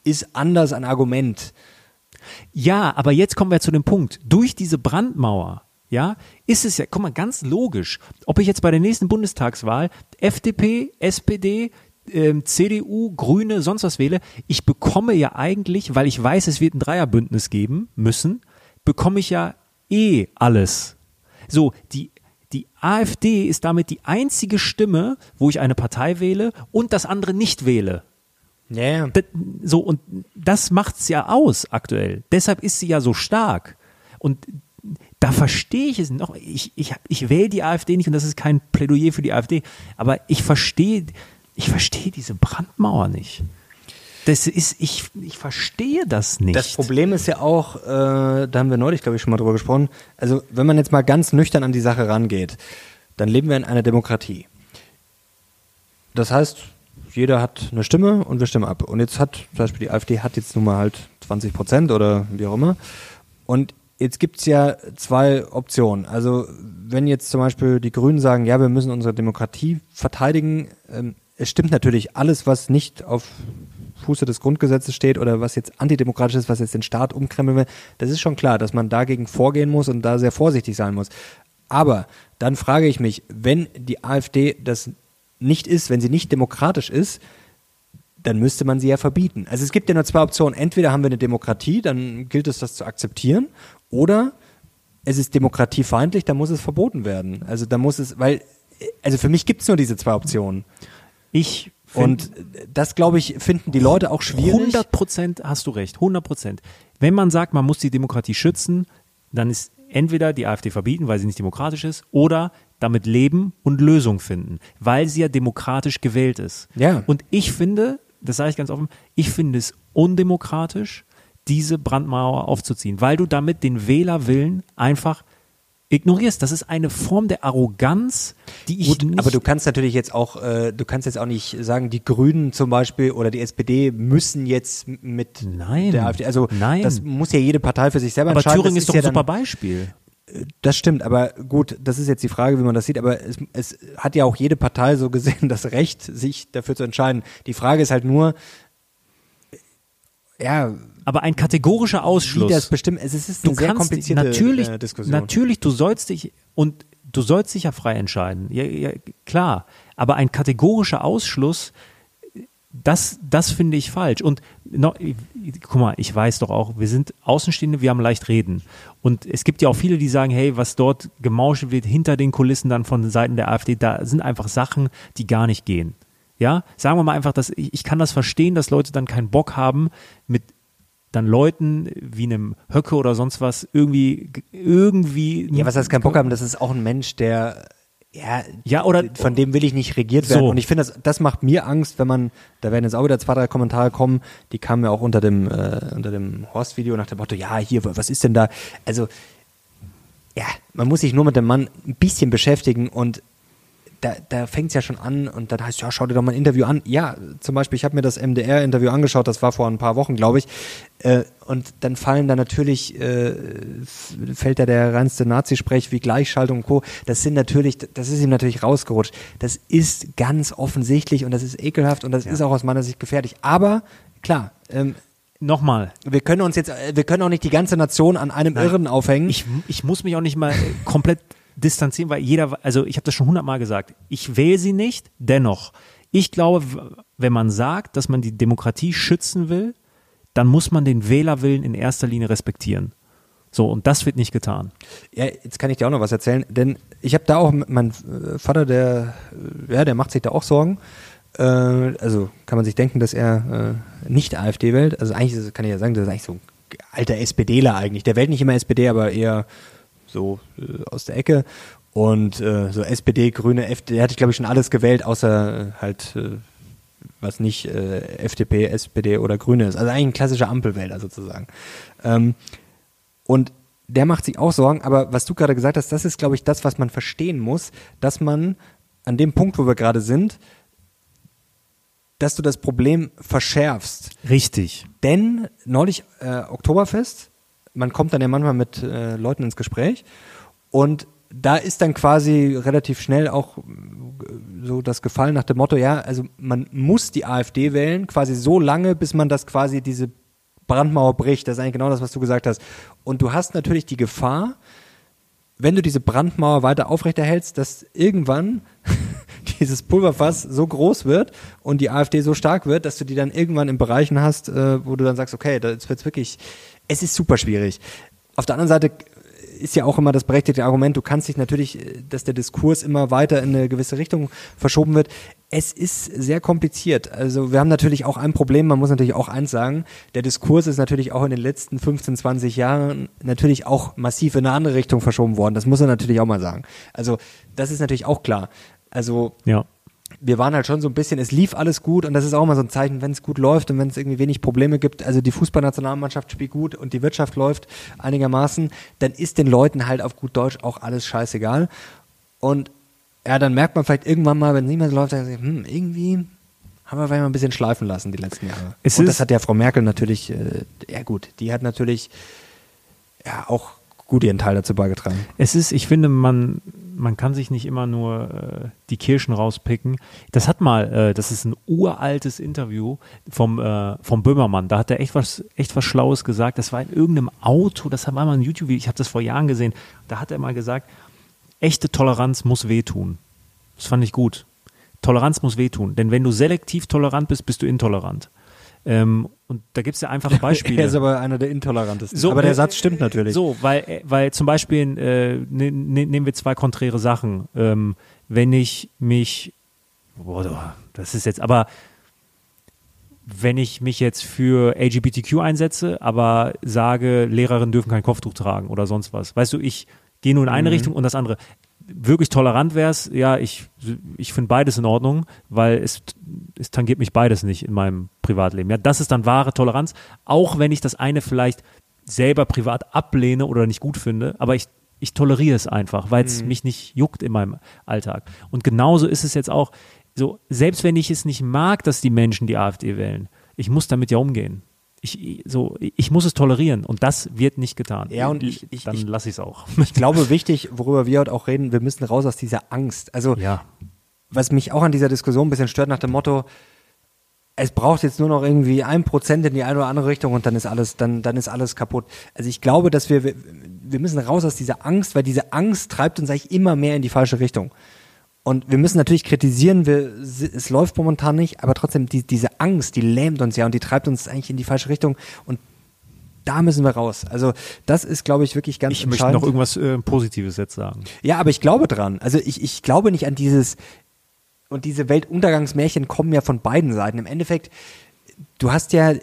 ist anders ein Argument? Ja, aber jetzt kommen wir zu dem Punkt. Durch diese Brandmauer, ja, ist es ja, guck mal, ganz logisch, ob ich jetzt bei der nächsten Bundestagswahl FDP, SPD, ähm, CDU, Grüne, sonst was wähle, ich bekomme ja eigentlich, weil ich weiß, es wird ein Dreierbündnis geben müssen, bekomme ich ja eh alles. So, die, die AfD ist damit die einzige Stimme, wo ich eine Partei wähle und das andere nicht wähle. Das, so, und das macht's ja aus aktuell. Deshalb ist sie ja so stark. Und da verstehe ich es noch. Ich, ich, ich wähle die AfD nicht und das ist kein Plädoyer für die AfD. Aber ich verstehe, ich verstehe diese Brandmauer nicht. Das ist, ich, ich verstehe das nicht. Das Problem ist ja auch, äh, da haben wir neulich, glaube ich, schon mal drüber gesprochen, also wenn man jetzt mal ganz nüchtern an die Sache rangeht, dann leben wir in einer Demokratie. Das heißt, jeder hat eine Stimme und wir stimmen ab. Und jetzt hat, zum Beispiel die AfD hat jetzt nun mal halt 20 Prozent oder wie auch immer. Und jetzt gibt's ja zwei Optionen. Also wenn jetzt zum Beispiel die Grünen sagen, ja, wir müssen unsere Demokratie verteidigen, ähm, es stimmt natürlich alles, was nicht auf Fuße des Grundgesetzes steht oder was jetzt antidemokratisch ist, was jetzt den Staat umkrempeln will, das ist schon klar, dass man dagegen vorgehen muss und da sehr vorsichtig sein muss. Aber dann frage ich mich, wenn die AfD das nicht ist, wenn sie nicht demokratisch ist, dann müsste man sie ja verbieten. Also es gibt ja nur zwei Optionen. Entweder haben wir eine Demokratie, dann gilt es, das zu akzeptieren, oder es ist demokratiefeindlich, dann muss es verboten werden. Also da muss es, weil, also für mich gibt es nur diese zwei Optionen. ich Und das, glaube ich, finden die Leute auch schwierig. 100 Prozent hast du recht, 100 Prozent. Wenn man sagt, man muss die Demokratie schützen, dann ist entweder die AfD verbieten, weil sie nicht demokratisch ist, oder damit leben und Lösungen finden, weil sie ja demokratisch gewählt ist. Ja. Und ich finde, das sage ich ganz offen, ich finde es undemokratisch, diese Brandmauer aufzuziehen, weil du damit den Wählerwillen einfach ignorierst. Das ist eine Form der Arroganz, die ich Gut, nicht. aber du kannst natürlich jetzt auch, äh, du kannst jetzt auch nicht sagen, die Grünen zum Beispiel oder die SPD müssen jetzt mit Nein. der AfD, also Nein. das muss ja jede Partei für sich selber aber entscheiden. Thüringen das ist doch ja ein super Beispiel. Das stimmt, aber gut, das ist jetzt die Frage, wie man das sieht, aber es, es hat ja auch jede Partei so gesehen das Recht, sich dafür zu entscheiden. Die Frage ist halt nur, ja, Aber ein kategorischer wie Ausschluss. das bestimmt, es ist du eine sehr kannst komplizierte natürlich, äh, Diskussion. natürlich, du sollst dich und du sollst dich ja frei entscheiden. Ja, ja, klar. Aber ein kategorischer Ausschluss, das, das finde ich falsch. Und noch, guck mal, ich weiß doch auch, wir sind Außenstehende, wir haben leicht reden. Und es gibt ja auch viele, die sagen, hey, was dort gemauschelt wird hinter den Kulissen dann von Seiten der AfD, da sind einfach Sachen, die gar nicht gehen. Ja, sagen wir mal einfach, dass ich, ich kann das verstehen, dass Leute dann keinen Bock haben, mit dann Leuten wie einem Höcke oder sonst was irgendwie irgendwie Ja, was heißt kein Bock haben? Das ist auch ein Mensch, der ja, Ja, oder- von dem will ich nicht regiert werden. So. Und ich finde, das, das macht mir Angst, wenn man, da werden jetzt auch wieder zwei, drei Kommentare kommen, die kamen ja auch unter dem, äh, unter dem Horst-Video nach dem Motto, ja, hier, was ist denn da? Also, ja, man muss sich nur mit dem Mann ein bisschen beschäftigen und da, da fängt es ja schon an und dann heißt ja, schau dir doch mal ein Interview an. Ja, zum Beispiel, ich habe mir das MDR-Interview angeschaut, das war vor ein paar Wochen, glaube ich. Äh, und dann fallen da natürlich, äh, fällt da der reinste Nazi-Sprech wie Gleichschaltung und Co. Das sind natürlich, das ist ihm natürlich rausgerutscht. Das ist ganz offensichtlich und das ist ekelhaft und das ist auch aus meiner Sicht gefährlich. Aber klar, ähm, nochmal. wir können uns jetzt, äh, wir können auch nicht die ganze Nation an einem Irren aufhängen. Ich, ich muss mich auch nicht mal äh, komplett distanzieren, weil jeder, also ich habe das schon hundertmal gesagt, ich wähle sie nicht, dennoch. Ich glaube, wenn man sagt, dass man die Demokratie schützen will, dann muss man den Wählerwillen in erster Linie respektieren. So, und das wird nicht getan. Ja, jetzt kann ich dir auch noch was erzählen, denn ich habe da auch mein äh, Vater, der, äh, ja, der macht sich da auch Sorgen. Äh, also kann man sich denken, dass er äh, nicht AfD wählt. Also eigentlich kann ich ja sagen, das ist eigentlich so ein alter SPDler eigentlich. Der wählt nicht immer SPD, aber eher so äh, aus der Ecke. Und äh, so SPD, Grüne, FDP, der hatte, glaube ich, schon alles gewählt, außer äh, halt, äh, was nicht äh, FDP, SPD oder Grüne ist. Also eigentlich ein klassischer Ampelwähler sozusagen. Ähm, und der macht sich auch Sorgen, aber was du gerade gesagt hast, das ist, glaube ich, das, was man verstehen muss, dass man an dem Punkt, wo wir gerade sind, dass du das Problem verschärfst. Richtig. Denn neulich äh, Oktoberfest, man kommt dann ja manchmal mit äh, Leuten ins Gespräch und da ist dann quasi relativ schnell auch äh, so das Gefallen nach dem Motto, ja, also man muss die AfD wählen, quasi so lange, bis man das quasi diese Brandmauer bricht. Das ist eigentlich genau das, was du gesagt hast. Und du hast natürlich die Gefahr, wenn du diese Brandmauer weiter aufrechterhältst, dass irgendwann dieses Pulverfass so groß wird und die AfD so stark wird, dass du die dann irgendwann in Bereichen hast, äh, wo du dann sagst, okay, da wird's wirklich, es ist super schwierig. Auf der anderen Seite ist ja auch immer das berechtigte Argument, du kannst dich natürlich, äh, dass der Diskurs immer weiter in eine gewisse Richtung verschoben wird. Es ist sehr kompliziert. Also wir haben natürlich auch ein Problem, man muss natürlich auch eins sagen, der Diskurs ist natürlich auch in den letzten 15, 20 Jahren natürlich auch massiv in eine andere Richtung verschoben worden. Das muss man natürlich auch mal sagen. Also das ist natürlich auch klar. Also Ja. Wir waren halt schon so ein bisschen, es lief alles gut und das ist auch mal so ein Zeichen, wenn es gut läuft und wenn es irgendwie wenig Probleme gibt, also die Fußballnationalmannschaft spielt gut und die Wirtschaft läuft einigermaßen, dann ist den Leuten halt auf gut Deutsch auch alles scheißegal. Und ja, dann merkt man vielleicht irgendwann mal, wenn es nicht mehr so läuft, dann hm, irgendwie haben wir vielleicht mal ein bisschen schleifen lassen die letzten Jahre. Es und das hat ja Frau Merkel natürlich, äh, ja gut, die hat natürlich ja auch gut ihren Teil dazu beigetragen. Es ist, ich finde, man, man kann sich nicht immer nur äh, die Kirschen rauspicken. Das hat mal, äh, das ist ein uraltes Interview vom, äh, vom Böhmermann. Da hat er echt was, echt was Schlaues gesagt. Das war in irgendeinem Auto, das war mal ein YouTube-Video, ich habe das vor Jahren gesehen. Da hat er mal gesagt, echte Toleranz muss wehtun. Das fand ich gut. Toleranz muss wehtun. Denn wenn du selektiv tolerant bist, bist du intolerant. Ähm, und da gibt es ja einfache Beispiele. Er ist aber einer der intolerantesten. So, aber der äh, Satz stimmt natürlich. So, weil, weil zum Beispiel, äh, ne, ne, nehmen wir zwei konträre Sachen. Ähm, wenn ich mich, boah, das ist jetzt, aber wenn ich mich jetzt für LGBTQ einsetze, aber sage, Lehrerinnen dürfen kein Kopftuch tragen oder sonst was. Weißt du, ich gehe nur in eine Richtung und das andere. Wirklich tolerant wäre es, ja, ich, ich finde beides in Ordnung, weil es, es tangiert mich beides nicht in meinem Privatleben. Ja, das ist dann wahre Toleranz, auch wenn ich das eine vielleicht selber privat ablehne oder nicht gut finde, aber ich ich toleriere es einfach, weil es mich nicht juckt in meinem Alltag. Und genauso ist es jetzt auch so, selbst wenn ich es nicht mag, dass die Menschen die AfD wählen, ich muss damit ja umgehen. Ich, so, ich muss es tolerieren und das wird nicht getan. Ja, und ich- ich- dann lasse ich es auch. Ich glaube, wichtig, worüber wir heute auch reden, wir müssen raus aus dieser Angst. Also, Ja. was mich auch an dieser Diskussion ein bisschen stört, nach dem Motto, es braucht jetzt nur noch irgendwie ein Prozent in die eine oder andere Richtung und dann ist alles, dann, dann ist alles kaputt. Also ich glaube, dass wir, wir, wir müssen raus aus dieser Angst, weil diese Angst treibt uns eigentlich immer mehr in die falsche Richtung. Und wir müssen natürlich kritisieren, wir, es läuft momentan nicht, aber trotzdem, die, diese Angst, die lähmt uns ja und die treibt uns eigentlich in die falsche Richtung und da müssen wir raus. Also das ist, glaube ich, wirklich ganz Ich möchte entscheidend. noch irgendwas äh, Positives jetzt sagen. Ja, aber ich glaube dran. Also ich, ich glaube nicht an dieses, und diese Weltuntergangsmärchen kommen ja von beiden Seiten. Im Endeffekt, du hast ja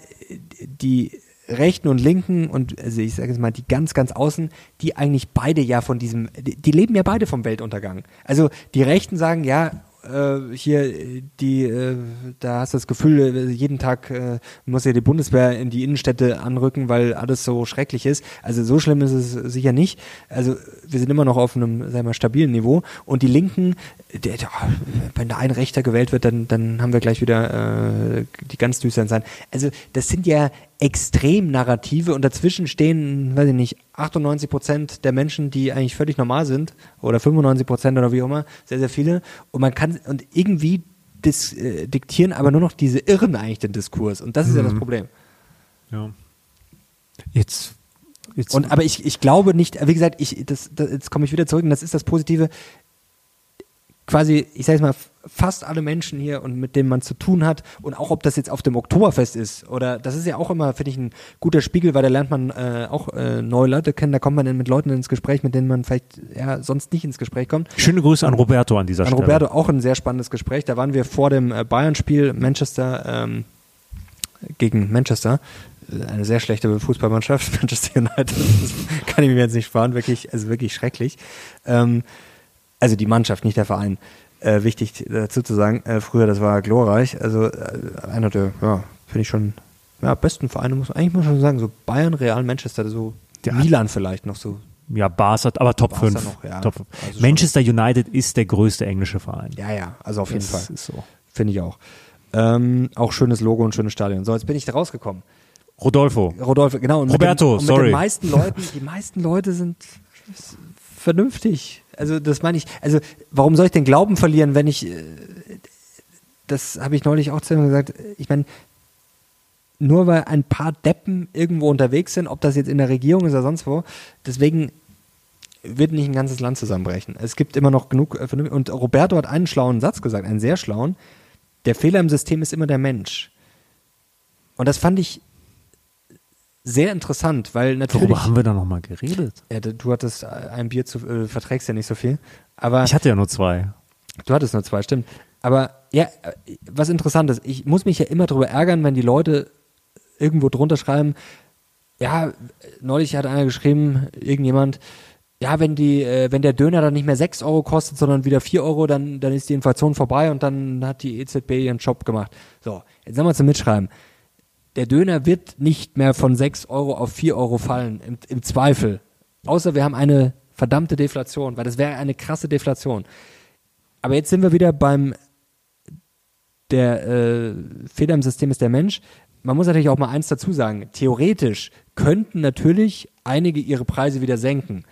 die Rechten und Linken und also ich sage jetzt mal die ganz, ganz außen, die eigentlich beide ja von diesem, die, die leben ja beide vom Weltuntergang. Also die Rechten sagen, ja, äh, hier äh, die, äh, da hast du das Gefühl, äh, jeden Tag äh, muss ja die Bundeswehr in die Innenstädte anrücken, weil alles so schrecklich ist. Also so schlimm ist es sicher nicht. Also wir sind immer noch auf einem, sagen mal, stabilen Niveau. Und die Linken, der, der, wenn da ein Rechter gewählt wird, dann, dann haben wir gleich wieder äh, die ganz düsteren sein. Also das sind ja Extrem-Narrative und dazwischen stehen, weiß ich nicht, 98 Prozent der Menschen, die eigentlich völlig normal sind oder 95 Prozent oder wie auch immer, sehr, sehr viele. Und man kann, und irgendwie dis, äh, diktieren aber nur noch diese Irren eigentlich den Diskurs. Und das ist ja das Problem. Ja. Jetzt, jetzt Und, aber ich, ich glaube nicht, wie gesagt, ich, das, das, jetzt komme ich wieder zurück und das ist das Positive. Quasi, ich sage mal, fast alle Menschen hier und mit denen man zu tun hat und auch ob das jetzt auf dem Oktoberfest ist oder das ist ja auch immer, finde ich, ein guter Spiegel, weil da lernt man äh, auch äh, neue Leute kennen, da kommt man dann mit Leuten ins Gespräch, mit denen man vielleicht ja, sonst nicht ins Gespräch kommt. schöne Grüße an Roberto an dieser An Stelle. Roberto auch ein sehr spannendes Gespräch. Da waren wir vor dem äh, Bayern-Spiel Manchester ähm, gegen Manchester. Äh, Eine sehr schlechte Fußballmannschaft, Manchester United. Das kann ich mir jetzt nicht sparen, wirklich, also wirklich schrecklich. Ähm, also die Mannschaft, nicht der Verein. Äh, wichtig dazu zu sagen, äh, früher, das war glorreich. Also äh, einer der, ja, finde ich schon, ja, besten Vereine, muss eigentlich muss man schon sagen, so Bayern, Real, Manchester, so Ja. Milan vielleicht noch so. Ja, Barca, aber Top Barca 5. noch, ja. Top. Also schon- Manchester United ist der größte englische Verein. Ja, ja, also auf jeden das Fall. ist so. Finde ich auch. Ähm, auch schönes Logo und schönes Stadion. So, jetzt bin ich da rausgekommen. Rodolfo. Rodolfo, genau. Und Roberto, mit den, und sorry. Mit den meisten Leuten, die meisten Leute sind vernünftig. Also das meine ich. Also warum soll ich den Glauben verlieren, wenn ich, äh, das habe ich neulich auch zu ihm gesagt, ich meine, nur weil ein paar Deppen irgendwo unterwegs sind, ob das jetzt in der Regierung ist oder sonst wo, deswegen wird nicht ein ganzes Land zusammenbrechen. Es gibt immer noch genug äh, vernünftig- und Roberto hat einen schlauen Satz gesagt, einen sehr schlauen. Der Fehler im System ist immer der Mensch. Und das fand ich sehr interessant, weil natürlich Worüber haben wir da nochmal geredet? ja, du hattest äh, ein Bier zu, äh, verträgst ja nicht so viel, aber Ich hatte ja nur zwei. du hattest nur zwei, stimmt. Aber ja, äh, was interessant ist, ich muss mich ja immer darüber ärgern, wenn die Leute irgendwo drunter schreiben, ja, neulich hat einer geschrieben, irgendjemand, ja, wenn die, äh, wenn der Döner dann nicht mehr 6 Euro kostet, sondern wieder 4 Euro, dann, dann ist die Inflation vorbei und dann hat die EZB ihren Job gemacht. So, jetzt wir zum Mitschreiben. Der Döner wird nicht mehr von 6 Euro auf 4 Euro fallen, im, im Zweifel. Außer wir haben eine verdammte Deflation, weil das wäre eine krasse Deflation. Aber jetzt sind wir wieder beim, der äh, Fehler im System ist der Mensch. Man muss natürlich auch mal eins dazu sagen. Theoretisch könnten natürlich einige ihre Preise wieder senken.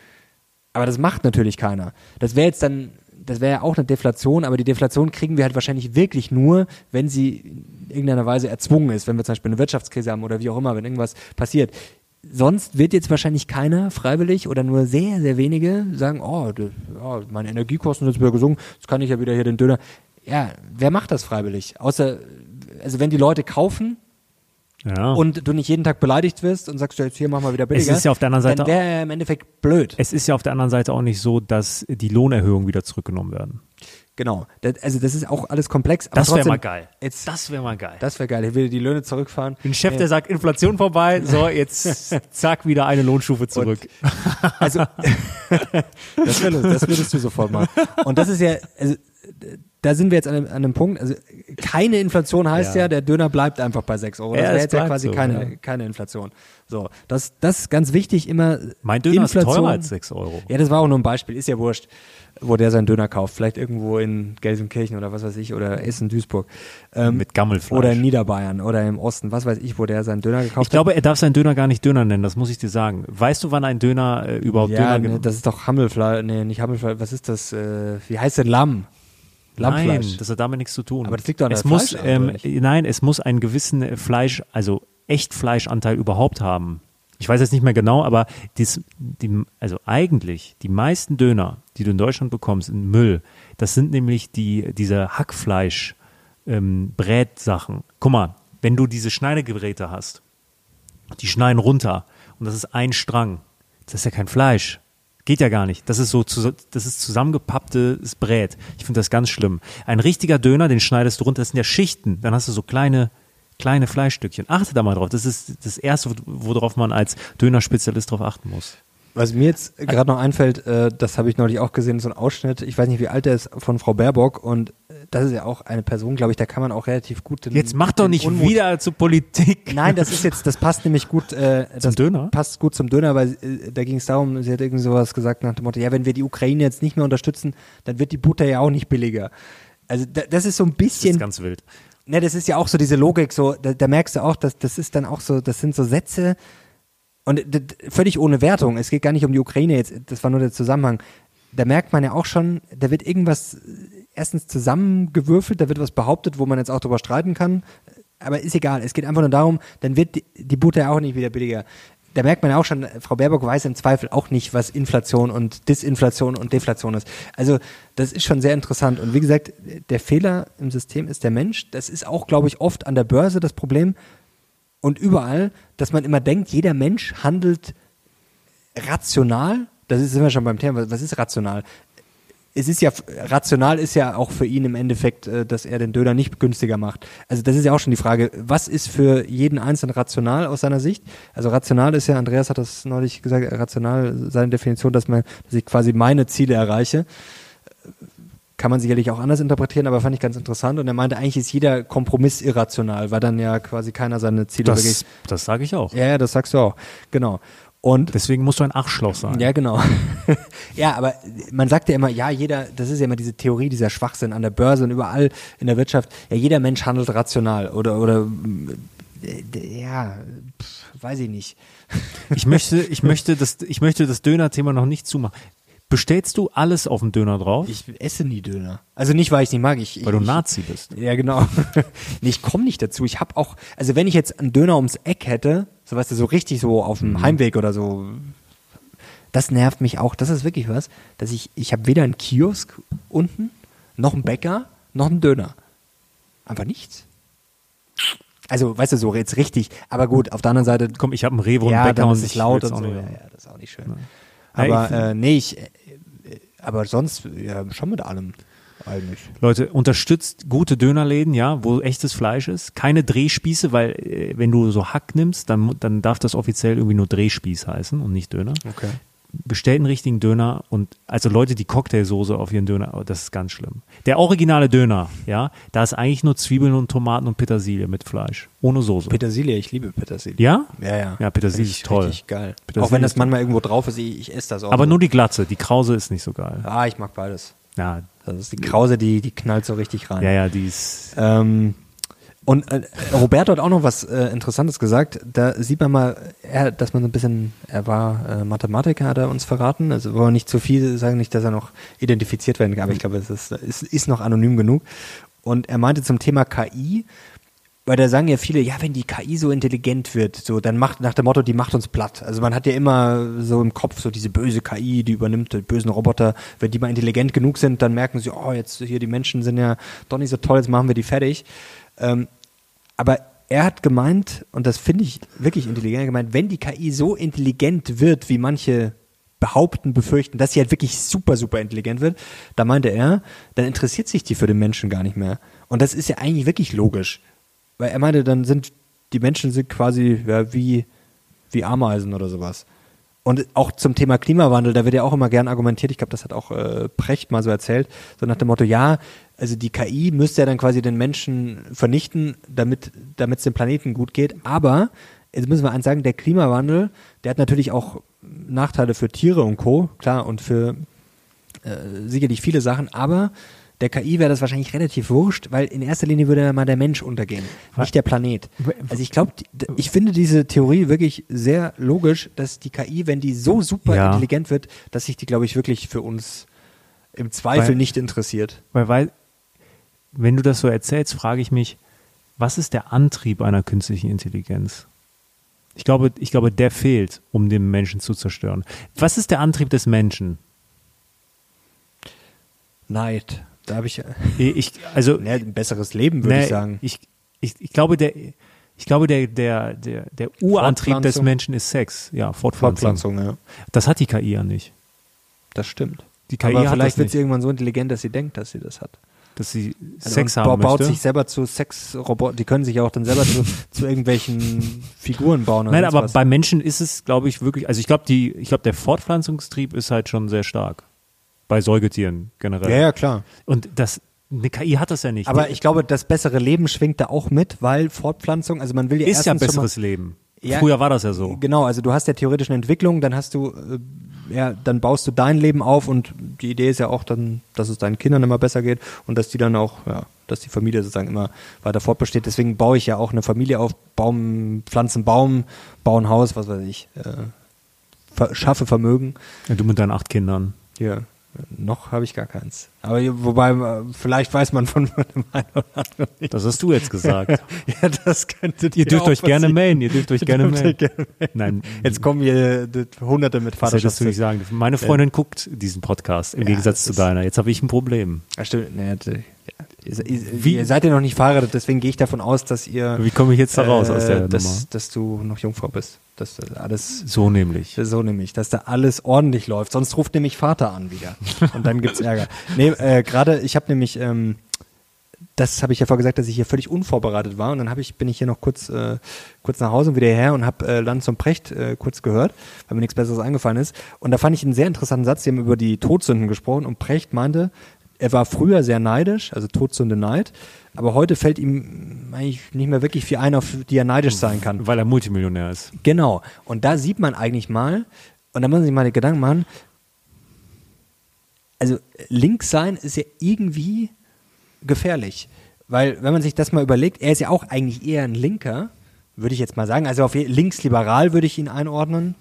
Aber das macht natürlich keiner. Das wäre jetzt dann, das wäre ja auch eine Deflation, aber die Deflation kriegen wir halt wahrscheinlich wirklich nur, wenn sie in irgendeiner Weise erzwungen ist, wenn wir zum Beispiel eine Wirtschaftskrise haben oder wie auch immer, wenn irgendwas passiert. Sonst wird jetzt wahrscheinlich keiner freiwillig oder nur sehr, sehr wenige sagen, oh, das, ja, meine Energiekosten sind jetzt wieder gesunken, jetzt kann ich ja wieder hier den Döner. Ja, wer macht das freiwillig? Außer, also wenn die Leute kaufen, Ja. und du nicht jeden Tag beleidigt wirst und sagst, jetzt hier mach mal wieder billiger. ist ja auf der anderen Seite Dann wäre er im Endeffekt blöd. es ist ja auf der anderen Seite auch nicht so, dass die Lohnerhöhungen wieder zurückgenommen werden. Genau. Das, also das ist auch alles komplex. Das wäre mal geil. Jetzt, das wäre mal geil. das wäre geil. Ich will die Löhne zurückfahren. Ein Chef, der sagt, Inflation vorbei, so, jetzt zack, wieder eine Lohnstufe zurück. Also, das, wär, das würdest du sofort machen. Und das ist ja, also, da sind wir jetzt an einem, an einem Punkt, also keine Inflation heißt ja, Ja. der Döner bleibt einfach bei 6 Euro. Das Ja, wäre jetzt ja quasi so, keine, ja. keine Inflation. So, das, das ist ganz wichtig, immer Mein Döner Inflation. ist teurer als 6 Euro. Ja, das war auch nur ein Beispiel, ist ja wurscht, wo der seinen Döner kauft. Vielleicht irgendwo in Gelsenkirchen oder was weiß ich, oder Essen, Duisburg. Ähm, Mit Gammelfleisch. Oder in Niederbayern oder im Osten, was weiß ich, wo der seinen Döner gekauft Ich glaube, er darf seinen Döner gar nicht Döner nennen, das muss ich dir sagen. Weißt du, wann ein Döner äh, überhaupt hat. Ja, Döner ne, das ist doch Hammelfleisch, nee, nicht Hammelfleisch, was ist das, äh, wie heißt denn Lamm? Nein, das hat damit nichts zu tun. Aber das liegt doch an es der muss, ähm? Nein, es muss einen gewissen Fleisch, also Echtfleischanteil überhaupt haben. Ich weiß jetzt nicht mehr genau, aber dies, die, also eigentlich die meisten Döner, die du in Deutschland bekommst, in Müll, das sind nämlich die, diese Hackfleisch, ähm, Brätsachen. Guck mal, wenn du diese Schneidegeräte hast, die schneiden runter und das ist ein Strang, das ist ja kein Fleisch. Geht ja gar nicht. Das ist so, das ist zusammengepapptes Brät. Ich finde das ganz schlimm. Ein richtiger Döner, den schneidest du runter, das sind ja Schichten. Dann hast du so kleine, kleine Fleischstückchen. Achte da mal drauf. Das ist das Erste, worauf man als Dönerspezialist drauf achten muss. Was mir jetzt gerade noch einfällt, äh, das habe ich neulich auch gesehen, so ein Ausschnitt, ich weiß nicht, wie alt der ist, von Frau Baerbock und das ist ja auch eine Person, glaube ich, da kann man auch relativ gut den, Jetzt mach doch den nicht Unmut- wieder zu Politik. Nein, das ist jetzt, das passt nämlich gut. Äh, das Döner? Passt gut zum Döner, weil äh, da ging es darum, sie hat irgendwie sowas gesagt nach dem Motto, ja, wenn wir die Ukraine jetzt nicht mehr unterstützen, dann wird die Butter ja auch nicht billiger. Also da, das ist so ein Das bisschen, ist ganz wild. ne, das ist ja auch so diese Logik, so, da, da merkst du auch, dass das ist dann auch so, das sind so Sätze und völlig ohne Wertung. Es geht gar nicht um die Ukraine jetzt, das war nur der Zusammenhang. Da merkt man ja auch schon, da wird irgendwas äh, erstens zusammengewürfelt, da wird was behauptet, wo man jetzt auch drüber streiten kann. Aber ist egal, es geht einfach nur darum, dann wird die, die Butter ja auch nicht wieder billiger. Da merkt man ja auch schon, Frau Baerbock weiß im Zweifel auch nicht, was Inflation und Disinflation und Deflation ist. Also das ist schon sehr interessant. Und wie gesagt, der Fehler im System ist der Mensch. Das ist auch, glaube ich, oft an der Börse das Problem und überall, dass man immer denkt, jeder Mensch handelt rational. Das ist, wir schon beim Thema. Was ist rational? Es ist ja, rational ist ja auch für ihn im Endeffekt, äh, dass er den Döner nicht günstiger macht. Also das ist ja auch schon die Frage, was ist für jeden Einzelnen rational aus seiner Sicht? Also rational ist ja, Andreas hat das neulich gesagt, rational seine Definition, dass man, dass ich quasi meine Ziele erreiche kann man sicherlich auch anders interpretieren, aber fand ich ganz interessant. Und er meinte, eigentlich ist jeder Kompromiss irrational, weil dann ja quasi keiner seine Ziele wirklich. Das, das sage ich auch. Ja, das sagst du auch. Genau. Und Deswegen musst du ein Arschloch sein. ja, genau. ja, aber man sagt ja immer, ja, jeder, das ist ja immer diese Theorie, dieser Schwachsinn an der Börse und überall in der Wirtschaft, ja, jeder Mensch handelt rational oder, oder, äh, ja, pf, weiß ich nicht. Ich möchte, ich möchte das, ich möchte das Döner-Thema noch nicht zumachen. Bestellst du alles auf den Döner drauf? Ich esse nie Döner. Also nicht, weil ich nicht mag. Ich, weil du ich, Nazi bist. Ja, genau. nee, ich komme nicht dazu. Ich habe auch, also wenn ich jetzt einen Döner ums Eck hätte, so weißt du, so richtig so auf dem Heimweg oder so, das nervt mich auch. Das ist wirklich was, dass ich, ich habe weder einen Kiosk unten, noch einen Bäcker, noch einen Döner. Einfach nichts. Also, weißt du, so jetzt richtig. Aber gut, auf der anderen Seite, Komm, ich habe einen Rewe und ja, Bäcker dann und ist es ich laut und so. Ja, ja, das ist auch nicht schön. Ja, Aber ich find- äh, nee, ich, äh, aber sonst, ja, schon mit allem eigentlich. Leute, unterstützt gute Dönerläden, ja, wo echtes Fleisch ist. Keine Drehspieße, weil äh, wenn du so Hack nimmst, dann, dann darf das offiziell irgendwie nur Drehspieß heißen und nicht Döner. Okay. Bestellt einen richtigen Döner und also Leute, die Cocktailsoße auf ihren Döner, oh, das ist ganz schlimm. Der originale Döner, ja, da ist eigentlich nur Zwiebeln und Tomaten und Petersilie mit Fleisch, ohne Soße. Petersilie, ich liebe Petersilie. ja? Ja, ja. Ja, Petersilie Richtig- ist toll. Richtig geil. Petersilie auch wenn das manchmal irgendwo drauf ist, ich, ich esse das auch. Aber so. nur die Glatze, die Krause ist nicht so geil. Ah, ich mag beides. Ja, Das ist die Krause, die, die knallt so richtig rein. ja, ja, die ist. Ähm, und äh, Roberto hat auch noch was äh, Interessantes gesagt. Da sieht man mal, er, dass man so ein bisschen, er war äh, Mathematiker, hat er uns verraten. Also wollen wir nicht zu viel sagen, nicht, dass er noch identifiziert werden kann, aber ich glaube, es ist, ist, ist noch anonym genug. Und er meinte zum Thema KI, weil da sagen ja viele, ja, wenn die KI so intelligent wird, so, dann macht nach dem Motto, die macht uns platt. Also man hat ja immer so im Kopf so diese böse KI, die übernimmt die bösen Roboter. Wenn die mal intelligent genug sind, dann merken sie, oh, jetzt hier die Menschen sind ja doch nicht so toll, jetzt machen wir die fertig. Ähm, aber er hat gemeint, und das finde ich wirklich intelligent gemeint, wenn die KI so intelligent wird, wie manche behaupten, befürchten, dass sie halt wirklich super, super intelligent wird, da meinte er, dann interessiert sich die für den Menschen gar nicht mehr. Und das ist ja eigentlich wirklich logisch. Weil er meinte, dann sind die Menschen sind quasi ja, wie, wie Ameisen oder sowas. Und auch zum Thema Klimawandel, da wird ja auch immer gern argumentiert, ich glaube, das hat auch äh, Precht mal so erzählt, so nach dem Motto, ja, Also die KI müsste ja dann quasi den Menschen vernichten, damit es dem Planeten gut geht. Aber jetzt müssen wir eins sagen: Der Klimawandel, der hat natürlich auch Nachteile für Tiere und Co. Klar und für äh, sicherlich viele Sachen. Aber der KI wäre das wahrscheinlich relativ wurscht, weil in erster Linie würde ja mal der Mensch untergehen, nicht der Planet. Also ich glaube, ich finde diese Theorie wirklich sehr logisch, dass die KI, wenn die so super Ja. intelligent wird, dass sich die, glaube ich, wirklich für uns im Zweifel Weil- nicht interessiert. Weil, weil, wenn du das so erzählst, frage ich mich, was ist der Antrieb einer künstlichen Intelligenz? Ich glaube, ich glaube, der fehlt, um den Menschen zu zerstören. Was ist der Antrieb des Menschen? Neid. Da habe ich äh, Ich, also, ne, ein besseres Leben, würde nee, ich sagen. Ich, ich, ich glaube, der, ich glaube, der, der, der, der Urantrieb des. Menschen ist Sex. Ja, Fortpflanzung. Fortpflanzung, ja. Das hat die KI ja nicht. Das stimmt. Die KI Aber hat vielleicht das wird nicht, sie irgendwann so intelligent, dass sie denkt, dass sie das hat. dass sie Also Sex haben ba- baut möchte. sich selber zu Sexrobotern, die können sich ja auch dann selber zu, zu irgendwelchen Figuren bauen. Nein, aber was. bei Menschen ist es, glaube ich, wirklich, also ich glaube, die, ich glaube, der Fortpflanzungstrieb ist halt schon sehr stark. Bei Säugetieren generell. Ja, ja, klar. Und das, eine KI hat das ja nicht. Aber ich glaube, das bessere Leben schwingt da auch mit, weil Fortpflanzung, also man will ja ist ja besseres Leben. Ja, Früher war das ja so. Genau, also du hast ja theoretischen Entwicklung, dann hast du, äh, ja, dann baust du dein Leben auf und die Idee ist ja auch dann, dass es deinen Kindern immer besser geht und dass die dann auch, ja, dass die Familie sozusagen immer weiter fortbesteht. Deswegen baue ich ja auch eine Familie auf, Baum, pflanzen Baum, bauen Haus, was weiß ich, äh, schaffe Vermögen. Ja, du mit deinen acht Kindern. Hier, noch habe ich gar keins. Aber wobei, äh, vielleicht weiß man von dem einen oder anderen nicht. Das hast du jetzt gesagt. Ja, das könnte ihr dir dürft euch gerne mailen, ihr dürft euch gerne mailen. gerne. Nein, Jetzt kommen hier äh, Hunderte mit das hättest du nicht Vaterschaftstest. sagen. Meine Freundin guckt diesen Podcast im Ja, Gegensatz zu deiner. Jetzt habe ich ein Problem. Ja, stimmt. Nee, ja. ihr, ihr, Wie- ihr seid ja noch nicht verheiratet, deswegen gehe ich davon aus, dass ihr Wie komme ich jetzt da raus aus der äh, Nummer? dass, dass du noch Jungfrau bist. Dass das alles So nämlich. so nämlich, dass da alles ordentlich läuft. Sonst ruft nämlich Vater an wieder. Und dann gibt's Ärger. Nee, äh, gerade, ich habe nämlich, ähm, das habe ich ja vorher gesagt, dass ich hier völlig unvorbereitet war. Und dann hab ich, bin ich hier noch kurz, äh, kurz nach Hause und wieder her und habe äh, Lanz und Precht äh, kurz gehört, weil mir nichts Besseres eingefallen ist. Und da fand ich einen sehr interessanten Satz, die haben über die Todsünden gesprochen und Precht meinte, er war früher sehr neidisch, also Todsünde Neid, aber heute fällt ihm eigentlich nicht mehr wirklich viel ein, auf die er neidisch sein kann. Weil er Multimillionär ist. Genau. Und da sieht man eigentlich mal, und da muss man sich mal Gedanken machen, also links sein ist ja irgendwie gefährlich. Weil, wenn man sich das mal überlegt, er ist ja auch eigentlich eher ein Linker, würde ich jetzt mal sagen. Also auf linksliberal würde ich ihn einordnen.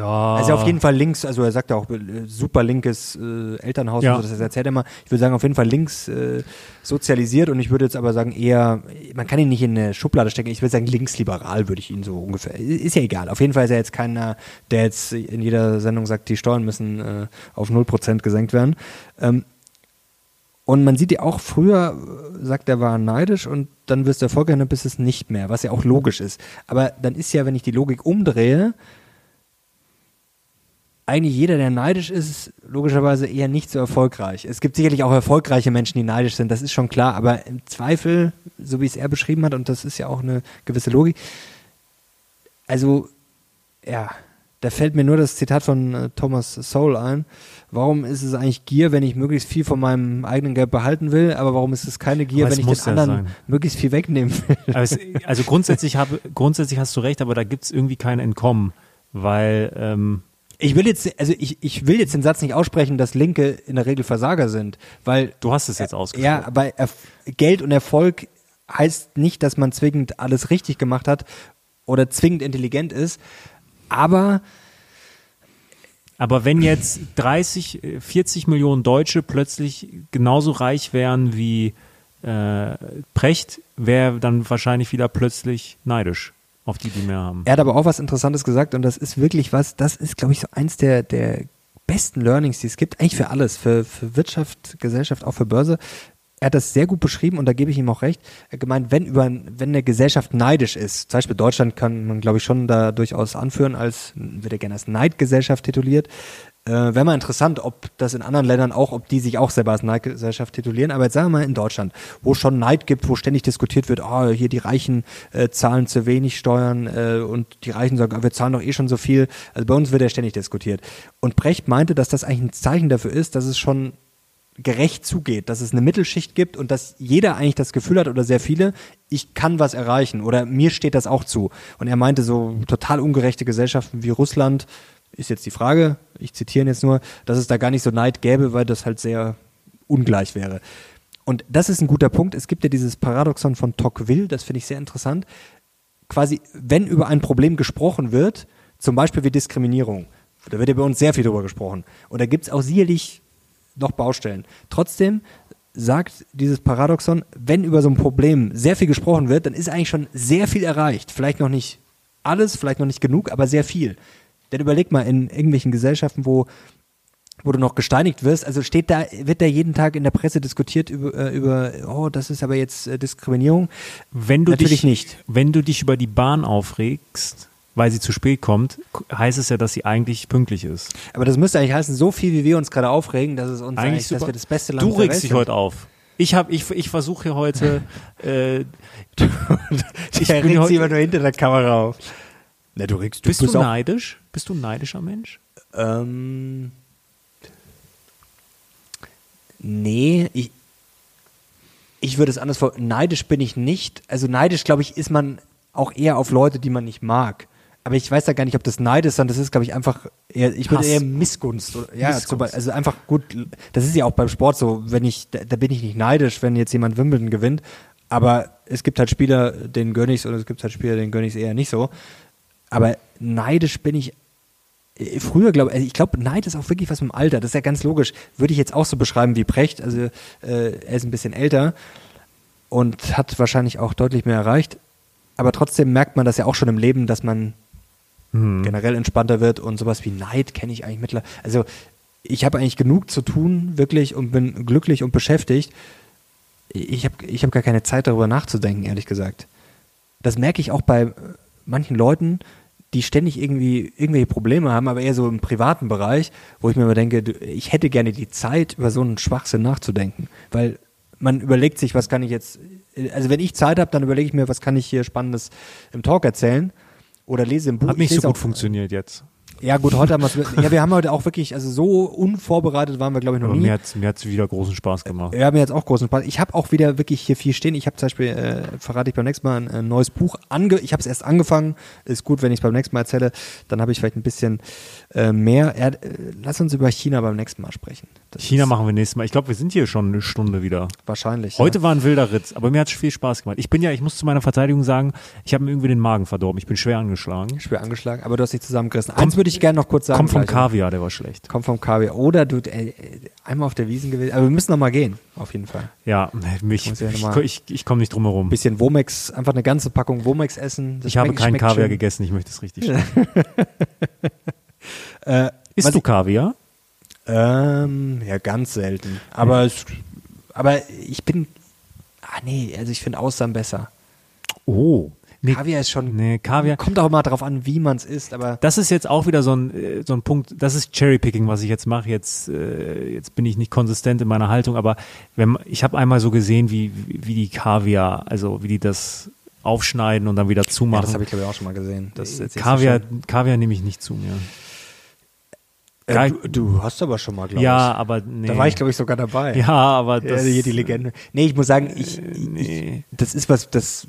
Ja. Also auf jeden Fall links, also er sagt ja auch äh, super linkes äh, Elternhaus, Ja. so, das erzählt er immer. Ich würde sagen, auf jeden Fall links äh, sozialisiert und ich würde jetzt aber sagen eher, man kann ihn nicht in eine Schublade stecken, ich würde sagen linksliberal würde ich ihn so ungefähr. Ist ja egal. Auf jeden Fall ist er jetzt keiner, der jetzt in jeder Sendung sagt, die Steuern müssen äh, auf 0% gesenkt werden. Ähm, und man sieht ja auch früher, äh, sagt er war neidisch und dann wirst du erfolgreich und dann bist es nicht mehr, was ja auch logisch ist. Aber dann ist ja, wenn ich die Logik umdrehe, eigentlich jeder, der neidisch ist, logischerweise eher nicht so erfolgreich. Es gibt sicherlich auch erfolgreiche Menschen, die neidisch sind, das ist schon klar, aber im Zweifel, so wie es er beschrieben hat, und das ist ja auch eine gewisse Logik, also, ja, da fällt mir nur das Zitat von äh, Thomas Sowell ein. Warum ist es eigentlich Gier, wenn ich möglichst viel von meinem eigenen Geld behalten will, aber warum ist es keine Gier, es wenn ich den ja anderen sein. möglichst viel wegnehmen will? Es, also grundsätzlich, habe, grundsätzlich hast du recht, aber da gibt es irgendwie kein Entkommen, weil ähm, Ich will jetzt, also ich, ich will jetzt den Satz nicht aussprechen, dass Linke in der Regel Versager sind, weil du hast es jetzt ausgesprochen. Ja, aber Geld und Erfolg heißt nicht, dass man zwingend alles richtig gemacht hat oder zwingend intelligent ist. Aber Aber wenn jetzt 30, äh, 40 Millionen Deutsche plötzlich genauso reich wären wie äh, Precht, wäre dann wahrscheinlich wieder plötzlich neidisch auf die, die mehr haben. er hat aber auch was Interessantes gesagt und das ist wirklich was, das ist, glaube ich, so eins der, der besten Learnings, die es gibt, eigentlich für alles, für, für Wirtschaft, Gesellschaft, auch für Börse. Er hat das sehr gut beschrieben und da gebe ich ihm auch recht. Er gemeint, wenn über, wenn eine Gesellschaft neidisch ist, zum Beispiel Deutschland kann man, glaube ich, schon da durchaus anführen als, wird er gerne als Neidgesellschaft tituliert. Äh, Wäre mal interessant, ob das in anderen Ländern auch, ob die sich auch selber als Neidgesellschaft titulieren. Aber jetzt sagen wir mal in Deutschland, wo schon Neid gibt, wo ständig diskutiert wird, oh, hier die Reichen äh, zahlen zu wenig Steuern äh, und die Reichen sagen, ah, wir zahlen doch eh schon so viel. Also bei uns wird ja ständig diskutiert. Und Brecht meinte, dass das eigentlich ein Zeichen dafür ist, dass es schon gerecht zugeht, dass es eine Mittelschicht gibt und dass jeder eigentlich das Gefühl hat oder sehr viele, ich kann was erreichen oder mir steht das auch zu. Und er meinte so total ungerechte Gesellschaften wie Russland, ist jetzt die Frage, ich zitiere jetzt nur, dass es da gar nicht so Neid gäbe, weil das halt sehr ungleich wäre. Und das ist ein guter Punkt. Es gibt ja dieses Paradoxon von Tocqueville, das finde ich sehr interessant. Quasi, wenn über ein Problem gesprochen wird, zum Beispiel wie Diskriminierung, da wird ja bei uns sehr viel drüber gesprochen. Und da gibt es auch sicherlich noch Baustellen. Trotzdem sagt dieses Paradoxon, wenn über so ein Problem sehr viel gesprochen wird, dann ist eigentlich schon sehr viel erreicht. Vielleicht noch nicht alles, vielleicht noch nicht genug, aber sehr viel. Denn überleg mal, in irgendwelchen Gesellschaften, wo wo du noch gesteinigt wirst, also steht da, wird da jeden Tag in der Presse diskutiert über, äh, über oh, das ist aber jetzt äh, Diskriminierung. Wenn du Natürlich dich, nicht. Wenn du dich über die Bahn aufregst, weil sie zu spät kommt, heißt es ja, dass sie eigentlich pünktlich ist. Aber das müsste eigentlich heißen, so viel wie wir uns gerade aufregen, dass es uns Eigentlich eigentlich, dass wir das beste Land Du der regst dich heute auf. Ich habe, ich, ich versuche hier heute, äh, Ich bin er regt heute- sich immer nur hinter der Kamera auf. Na, du bist du bist auch, neidisch? Bist du ein neidischer Mensch? ähm, Nee, ich, ich würde es anders vor. Neidisch bin ich nicht. Also neidisch, glaube ich, ist man auch eher auf Leute, die man nicht mag. Aber ich weiß ja gar nicht, ob das Neid ist, sondern das ist, glaube ich, einfach eher, ich würde eher Missgunst. Oder, ja, Missgunst. also einfach gut, das ist ja auch beim Sport so, wenn ich, da, da bin ich nicht neidisch, wenn jetzt jemand Wimbledon gewinnt. Aber es gibt halt Spieler, denen gönn ich's, oder es gibt halt Spieler, denen gönn ich's eher nicht so. Aber neidisch bin ich äh, früher glaube also ich glaube Neid ist auch wirklich was mit dem Alter. Das ist ja ganz logisch. Würde ich jetzt auch so beschreiben wie Precht also äh, er ist ein bisschen älter und hat wahrscheinlich auch deutlich mehr erreicht. Aber trotzdem merkt man das ja auch schon im Leben dass man Hm. generell entspannter wird und sowas wie Neid kenne ich eigentlich mittlerweile also ich habe eigentlich genug zu tun wirklich und bin glücklich und beschäftigt. Ich habe ich hab gar keine Zeit darüber nachzudenken ehrlich gesagt. Das merke ich auch bei äh, manchen Leuten, die ständig irgendwie irgendwelche Probleme haben, aber eher so im privaten Bereich, wo ich mir immer denke, ich hätte gerne die Zeit, über so einen Schwachsinn nachzudenken. Weil man überlegt sich, was kann ich jetzt, also wenn ich Zeit habe, dann überlege ich mir, was kann ich hier Spannendes im Talk erzählen oder lese im Buch. Hat nicht Ich so gut auch- funktioniert jetzt. Ja gut, heute haben wir ja, wir haben heute auch wirklich, also so unvorbereitet waren wir glaube ich noch Aber nie. mir hat mir hat's wieder großen Spaß gemacht. Ja, mir jetzt auch großen Spaß. Ich habe auch wieder wirklich hier viel stehen. Ich habe zum Beispiel, äh, verrate ich beim nächsten Mal, ein, ein neues Buch ange. Ich habe es erst angefangen. Ist gut, wenn ich es beim nächsten Mal erzähle. Dann habe ich vielleicht ein bisschen äh, mehr. Ja, äh, lass uns über China beim nächsten Mal sprechen. Das China machen wir nächstes Mal. Ich glaube, wir sind hier schon eine Stunde wieder. wahrscheinlich. Heute ja. war ein wilder Ritz, aber mir hat viel Spaß gemacht. Ich bin ja, ich muss zu meiner Verteidigung sagen, ich habe mir irgendwie den Magen verdorben. Ich bin schwer angeschlagen. schwer angeschlagen, aber du hast dich zusammengerissen. Eins würde ich gerne noch kurz sagen. Kommt vom gleich. Kaviar, der war schlecht. Kommt vom Kaviar. Oder du äh, äh, einmal auf der Wiesen gewesen. Aber wir müssen noch mal gehen, auf jeden Fall. Ja, mich, Muss ja ich, ich, ich komme nicht drum herum. Ein bisschen Womex, einfach eine ganze Packung Womex essen. Das Ich habe keinen Kaviar schön. gegessen, ich möchte es richtig. Äh, Isst du ich- Kaviar? Ähm, ja, ganz selten. Aber, es, aber ich bin. Ah, nee, also ich finde Austern besser. Oh. Nee, Kaviar ist schon. nee, Kaviar. Kommt auch immer drauf an, wie man es isst, aber. Das ist jetzt auch wieder so ein, äh, so ein Punkt, das ist Cherrypicking, was ich jetzt mache. Jetzt, äh, jetzt bin ich nicht konsistent in meiner Haltung, aber wenn, ich habe einmal so gesehen, wie, wie die Kaviar, also wie die das aufschneiden und dann wieder Ja, zumachen. das habe ich glaube ich auch schon mal gesehen. Das Kaviar. Kaviar nehme ich nicht zu mir. Äh, du, du hast aber schon mal, glaube Ja, ich. aber nee. Da war ich, glaube ich, sogar dabei. Ja, aber Ja, das, hier die Legende. Nee, ich muss sagen, ich, nee. ich das ist was, das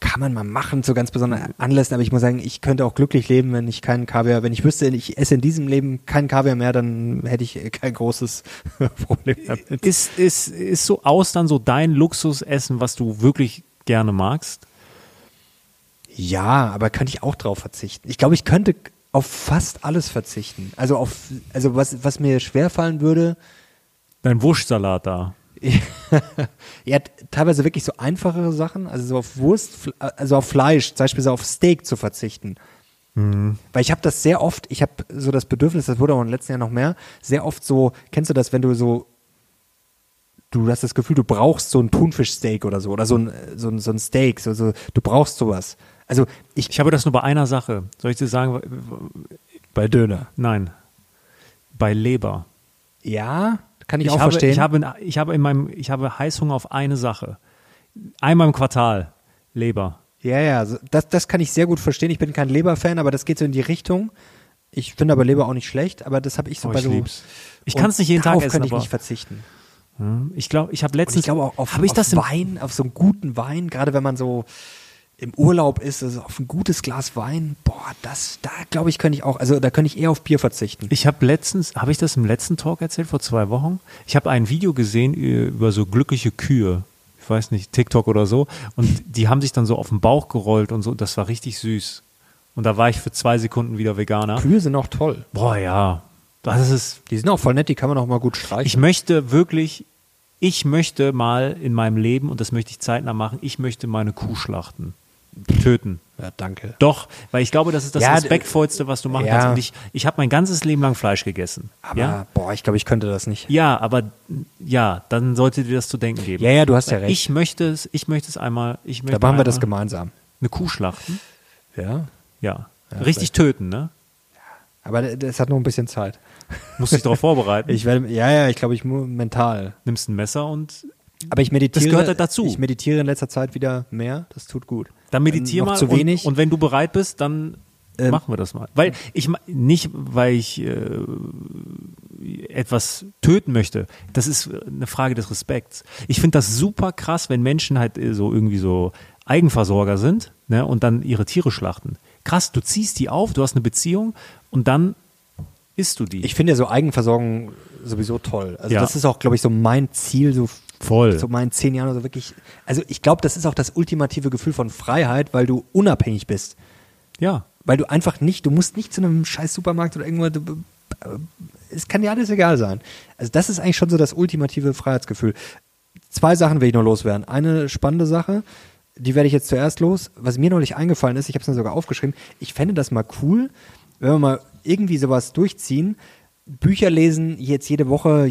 kann man mal machen zu ganz besonderen Anlässen, aber ich muss sagen, ich könnte auch glücklich leben, wenn ich keinen Kaviar, wenn ich wüsste, ich esse in diesem Leben keinen Kaviar mehr, dann hätte ich kein großes Problem damit. Ist, ist, ist so Austern so dein Luxusessen, was du wirklich gerne magst? Ja, aber könnte ich auch drauf verzichten. Ich glaube, ich könnte auf fast alles verzichten. Also auf, also was, was mir schwerfallen würde, Dein Wurstsalat da. ja, teilweise wirklich so einfachere Sachen, also so auf Wurst, also auf Fleisch, zum Beispiel so auf Steak zu verzichten. Weil ich habe das sehr oft, ich habe so das Bedürfnis, das wurde auch im letzten Jahr noch mehr, sehr oft so, kennst du das, wenn du so, du hast das Gefühl, du brauchst so ein Thunfischsteak oder so, oder so ein, so ein, so ein Steak, so, so, du brauchst sowas. Also ich, Ich habe das nur bei einer Sache. Soll ich dir sagen? bei Döner. Nein. Bei Leber. Ja, kann ich, Ich auch habe, verstehen. ich habe, ich habe in meinem, ich habe Heißhunger auf eine Sache. Einmal im Quartal. Leber. Ja, ja, das, das kann ich sehr gut verstehen. Ich bin kein Leber-Fan, aber das geht so in die Richtung. Ich finde aber Leber auch nicht schlecht, aber das habe ich so Oh, bei ich so. lieb's. Ich Und kann es nicht jeden Tag essen, könnte ich aber nicht verzichten. Ich glaube, ich habe Und letztens, ich glaube auch auf, ich auf das Wein, auf so einen guten Wein, gerade wenn man so im Urlaub ist, also auf ein gutes Glas Wein, boah, das, da glaube ich, könnte ich auch, also da könnte ich eher auf Bier verzichten. Ich habe letztens, habe ich das im letzten Talk erzählt, vor zwei Wochen? Ich habe ein Video gesehen über so glückliche Kühe. Ich weiß nicht, TikTok oder so. Und die haben sich dann so auf den Bauch gerollt und so. Das war richtig süß. Und da war ich für zwei Sekunden wieder Veganer. Kühe sind auch toll. Boah, ja. Das ist, Die sind auch voll nett, die kann man auch mal gut streichen. ich möchte wirklich, ich möchte mal in meinem Leben, und das möchte ich zeitnah machen, ich möchte meine Kuh schlachten. Töten. ja, danke. Doch, weil ich glaube, das ist das Ja, respektvollste, was du machen ja. kannst. Und ich, ich habe mein ganzes Leben lang Fleisch gegessen. Aber, ja? boah, ich glaube, ich könnte das nicht. Ja, aber ja, dann sollte dir das zu denken geben. Ja, ja, du hast ja recht. Ich möchte es, ich möchte es einmal, ich möchte da machen wir das gemeinsam. eine Kuh schlachten. Ja. Ja. Richtig töten, ne? Aber das hat noch ein bisschen Zeit. Musst dich darauf vorbereiten. Ich werde, ja, ja, ich glaube, ich muss mental. Nimmst ein Messer und Aber ich meditiere. Das gehört halt dazu. Ich meditiere in letzter Zeit wieder mehr. Das tut gut. Dann meditier noch mal zu und, wenig. und wenn du bereit bist, dann Ähm, machen wir das mal. Weil ich nicht, weil ich äh, etwas töten möchte. Das ist eine Frage des Respekts. Ich finde das super krass, wenn Menschen halt äh, so irgendwie so Eigenversorger sind ne, und dann ihre Tiere schlachten. Krass, du ziehst die auf, du hast eine Beziehung und dann isst du die. Ich finde ja so Eigenversorgung sowieso toll. Also Ja. das ist auch, glaube ich, so mein Ziel, so Voll. so meinen zehn Jahren oder wirklich. Also ich glaube, das ist auch das ultimative Gefühl von Freiheit, weil du unabhängig bist. ja. Weil du einfach nicht, du musst nicht zu einem scheiß Supermarkt oder irgendwo, du, es kann dir alles egal sein. Also das ist eigentlich schon so das ultimative Freiheitsgefühl. Zwei Sachen will ich noch loswerden. Eine spannende Sache, die werde ich jetzt zuerst los. Was mir neulich eingefallen ist, ich habe es mir sogar aufgeschrieben, ich fände das mal cool, wenn wir mal irgendwie sowas durchziehen. Bücher lesen, jetzt jede Woche,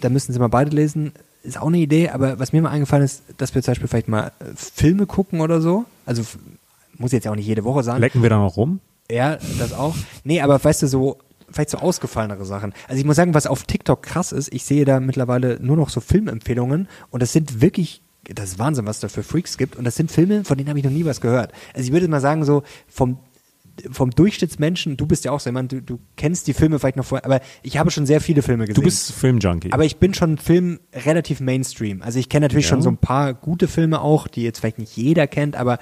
da müssen sie mal beide lesen, ist auch eine Idee, aber was mir mal eingefallen ist, dass wir zum Beispiel vielleicht mal äh, Filme gucken oder so. Also muss jetzt auch nicht jede Woche sein. Lecken wir da noch rum? Ja, das auch. Nee, aber weißt du, so, vielleicht so ausgefallenere Sachen. Also ich muss sagen, was auf TikTok krass ist, ich sehe da mittlerweile nur noch so Filmempfehlungen und das sind wirklich, das ist Wahnsinn, was da für Freaks gibt und das sind Filme, von denen habe ich noch nie was gehört. Also ich würde mal sagen, so vom vom Durchschnittsmenschen, du bist ja auch so jemand, du, du kennst die Filme vielleicht noch vorher, aber ich habe schon sehr viele Filme gesehen. Du bist Filmjunkie. Aber ich bin schon Film relativ Mainstream. Also ich kenne natürlich Ja. schon so ein paar gute Filme auch, die jetzt vielleicht nicht jeder kennt, aber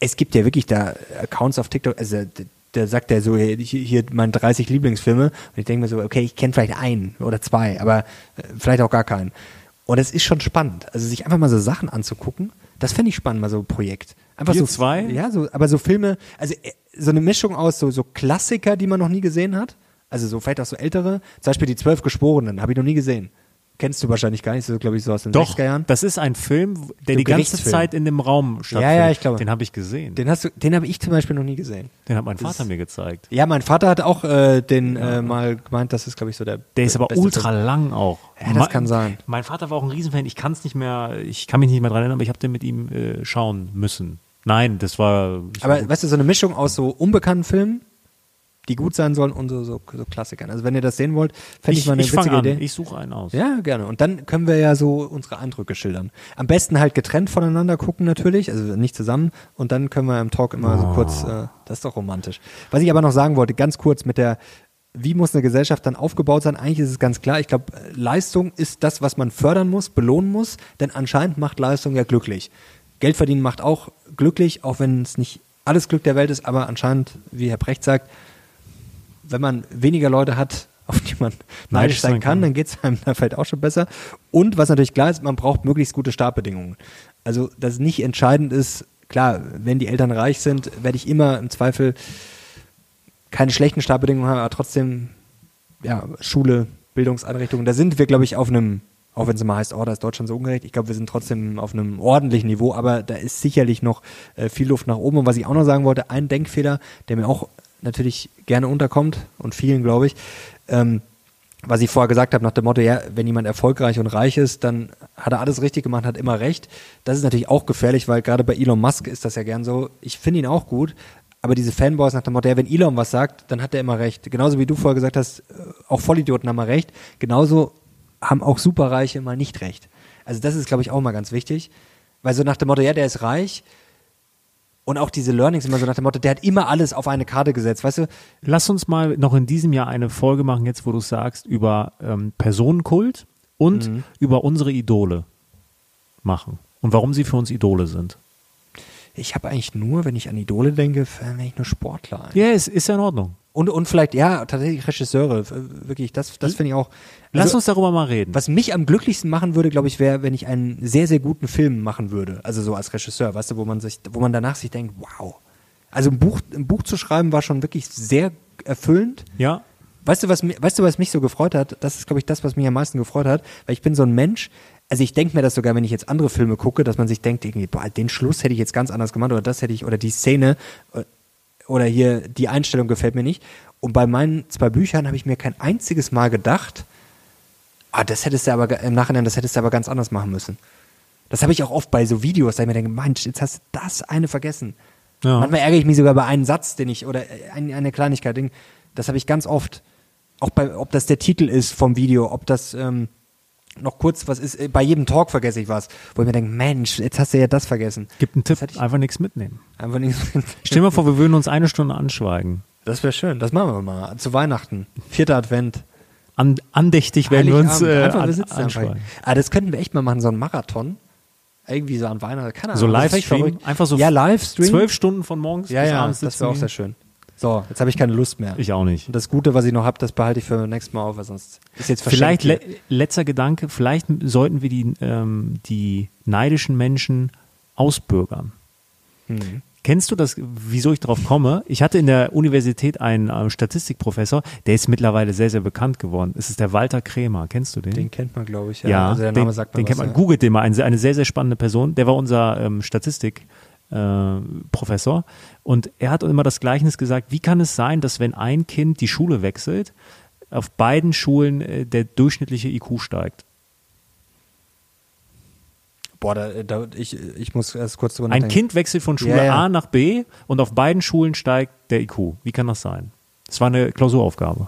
es gibt ja wirklich da Accounts auf TikTok, also da sagt er so, hier, hier meine 30 Lieblingsfilme und ich denke mir so, okay, ich kenne vielleicht einen oder zwei, aber äh, vielleicht auch gar keinen. Und es ist schon spannend, also sich einfach mal so Sachen anzugucken, das fände ich spannend, mal so ein Projekt. Einfach Wir so zwei? Ja, so, aber so Filme, also äh, so eine Mischung aus so, so Klassiker, die man noch nie gesehen hat, also so vielleicht auch so ältere, zum Beispiel die Zwölf Geschworenen, habe ich noch nie gesehen. Kennst du wahrscheinlich gar nicht, so glaube ich so aus den Doch, 60er Jahren. das ist ein Film, der So die ganze. Zeit in dem Raum stattfindet. ja, ich glaube. Den habe ich gesehen. Den, Den hast du, den habe ich zum Beispiel noch nie gesehen. hat mein Das Vater mir gezeigt. Ja, mein Vater hat auch äh, den äh, mal gemeint, das ist glaube ich so der. Der ist aber ultra Film. lang auch. Ja, das Mein- kann sein. Mein Vater war auch ein Riesenfan. Ich kann es nicht mehr, ich kann mich nicht mehr dran erinnern, aber ich habe den mit ihm äh, schauen müssen. Nein, das war. Aber weißt du, so eine Mischung aus so unbekannten Filmen, die gut sein sollen und so, so, so Klassikern. Also wenn ihr das sehen wollt, fände ich, mal eine ich witzige an. Idee. Ich suche einen aus. Ja, gerne. Und dann können wir ja so unsere Eindrücke schildern. Am besten halt getrennt voneinander gucken natürlich, also nicht zusammen. Und dann können wir im Talk immer so kurz, äh, das ist doch romantisch. Was ich aber noch sagen wollte, ganz kurz mit der, wie muss eine Gesellschaft dann aufgebaut sein? Eigentlich ist es ganz klar. Ich glaube, Leistung ist das, was man fördern muss, belohnen muss, denn anscheinend macht Leistung ja glücklich. Geld verdienen macht auch glücklich, auch wenn es nicht alles Glück der Welt ist, aber anscheinend, wie Herr Brecht sagt, wenn man weniger Leute hat, auf die man neidisch sein kann, dann geht es einem da vielleicht auch schon besser. Und was natürlich klar ist, man braucht möglichst gute Startbedingungen. Also, dass nicht entscheidend ist, klar, wenn die Eltern reich sind, werde ich immer im Zweifel keine schlechten Startbedingungen haben, aber trotzdem, ja, Schule, Bildungseinrichtungen, da sind wir, glaube ich, auf einem, auch wenn es immer heißt, oh, da ist Deutschland so ungerecht, ich glaube, wir sind trotzdem auf einem ordentlichen Niveau, aber da ist sicherlich noch äh, viel Luft nach oben. Und was ich auch noch sagen wollte, ein Denkfehler, der mir auch natürlich gerne unterkommt und vielen, glaube ich, ähm, was ich vorher gesagt habe, nach dem Motto, ja, wenn jemand erfolgreich und reich ist, dann hat er alles richtig gemacht, hat immer recht. Das ist natürlich auch gefährlich, weil gerade bei Elon Musk ist das ja gern so. Ich finde ihn auch gut, aber diese Fanboys nach dem Motto, ja, wenn Elon was sagt, dann hat er immer recht. Genauso wie du vorher gesagt hast, äh, auch Vollidioten haben mal recht. Genauso haben auch Superreiche mal nicht recht. Also das ist, glaube ich, auch mal ganz wichtig. Weil so nach dem Motto, ja, der ist reich. Und auch diese Learnings immer so nach dem Motto, der hat immer alles auf eine Karte gesetzt. Weißt du, Lass uns mal noch in diesem Jahr eine Folge machen, jetzt wo du sagst, über ähm, Personenkult und Mhm. über unsere Idole machen und warum sie für uns Idole sind. Ich habe eigentlich nur, wenn ich an Idole denke, wenn ich nur Sportler. ein. Ja, es ist ja in Ordnung. Und, und vielleicht, ja, tatsächlich Regisseure. äh, Wirklich, das, das finde ich auch. Lass Also, uns darüber mal reden. Was mich am glücklichsten machen würde, glaube ich, wäre, wenn ich einen sehr, sehr guten Film machen würde. Also so als Regisseur, weißt du, wo man sich, wo man danach sich denkt, wow. Also ein Buch, ein Buch zu schreiben war schon wirklich sehr erfüllend. Ja, Weißt du, was, weißt du, was mich so gefreut hat? Das ist, glaube ich, das, was mich am meisten gefreut hat, weil ich bin so ein Mensch, also ich denke mir das sogar, wenn ich jetzt andere Filme gucke, dass man sich denkt, irgendwie, boah, den Schluss hätte ich jetzt ganz anders gemacht oder das hätte ich, oder die Szene äh, oder hier die Einstellung gefällt mir nicht. Und bei meinen zwei Büchern habe ich mir kein einziges Mal gedacht, ah, das hättest du aber im Nachhinein, das hättest du aber ganz anders machen müssen. Das habe ich auch oft bei so Videos, da ich mir denke, Mensch, jetzt hast du das eine vergessen. Ja. Manchmal ärgere ich mich sogar bei einem Satz, den ich, oder äh, ein, eine Kleinigkeit, das habe ich ganz oft. Auch bei, ob das der Titel ist vom Video, ob das ähm, noch kurz was ist, äh, bei jedem Talk vergesse ich was, wo ich mir denke, Mensch, jetzt hast du ja das vergessen. gibt einen Tipp, Das einfach nichts mitnehmen. Einfach nicht. Stell dir mal vor, wir würden uns eine Stunde anschweigen. Das wäre schön, das machen wir mal. Zu Weihnachten. Vierter Advent. An, andächtig werden wir uns äh, einfach, wir an, anschweigen. Ah, das könnten wir echt mal machen, so ein Marathon. Irgendwie so an Weihnachten. Keine Ahnung. So das Livestream, einfach so Ja, Livestream. Zwölf Stunden von morgens Ja, bis ja, abends das sitzen wäre auch sehr schön. So, jetzt habe ich keine Lust mehr. Ich auch nicht. Und das Gute, was ich noch habe, das behalte ich für nächstes Mal auf, weil sonst ist jetzt Vielleicht le letzter Gedanke, vielleicht sollten wir die, ähm, die neidischen Menschen ausbürgern. hier. Hm. Kennst du das, wieso ich darauf komme? Ich hatte in der Universität einen äh, Statistikprofessor, der ist mittlerweile sehr, sehr bekannt geworden. Es ist der Walter Krämer. Kennst du den? Den kennt man, glaube ich. Ja, Ja, also der Name den, sagt mir den was, kennt man. ja. Googelt den mal, eine, eine sehr, sehr spannende Person. Der war unser ähm, Statistik. Äh, Professor und er hat immer das Gleichnis gesagt, wie kann es sein, dass wenn ein Kind die Schule wechselt, auf beiden Schulen äh, der durchschnittliche IQ steigt? Boah, da, da, ich, ich muss erst kurz drüber Ein nachdenken. Kind wechselt von Schule Ja, ja. A nach B und auf beiden Schulen steigt der IQ. Wie kann das sein? Das war eine Klausuraufgabe.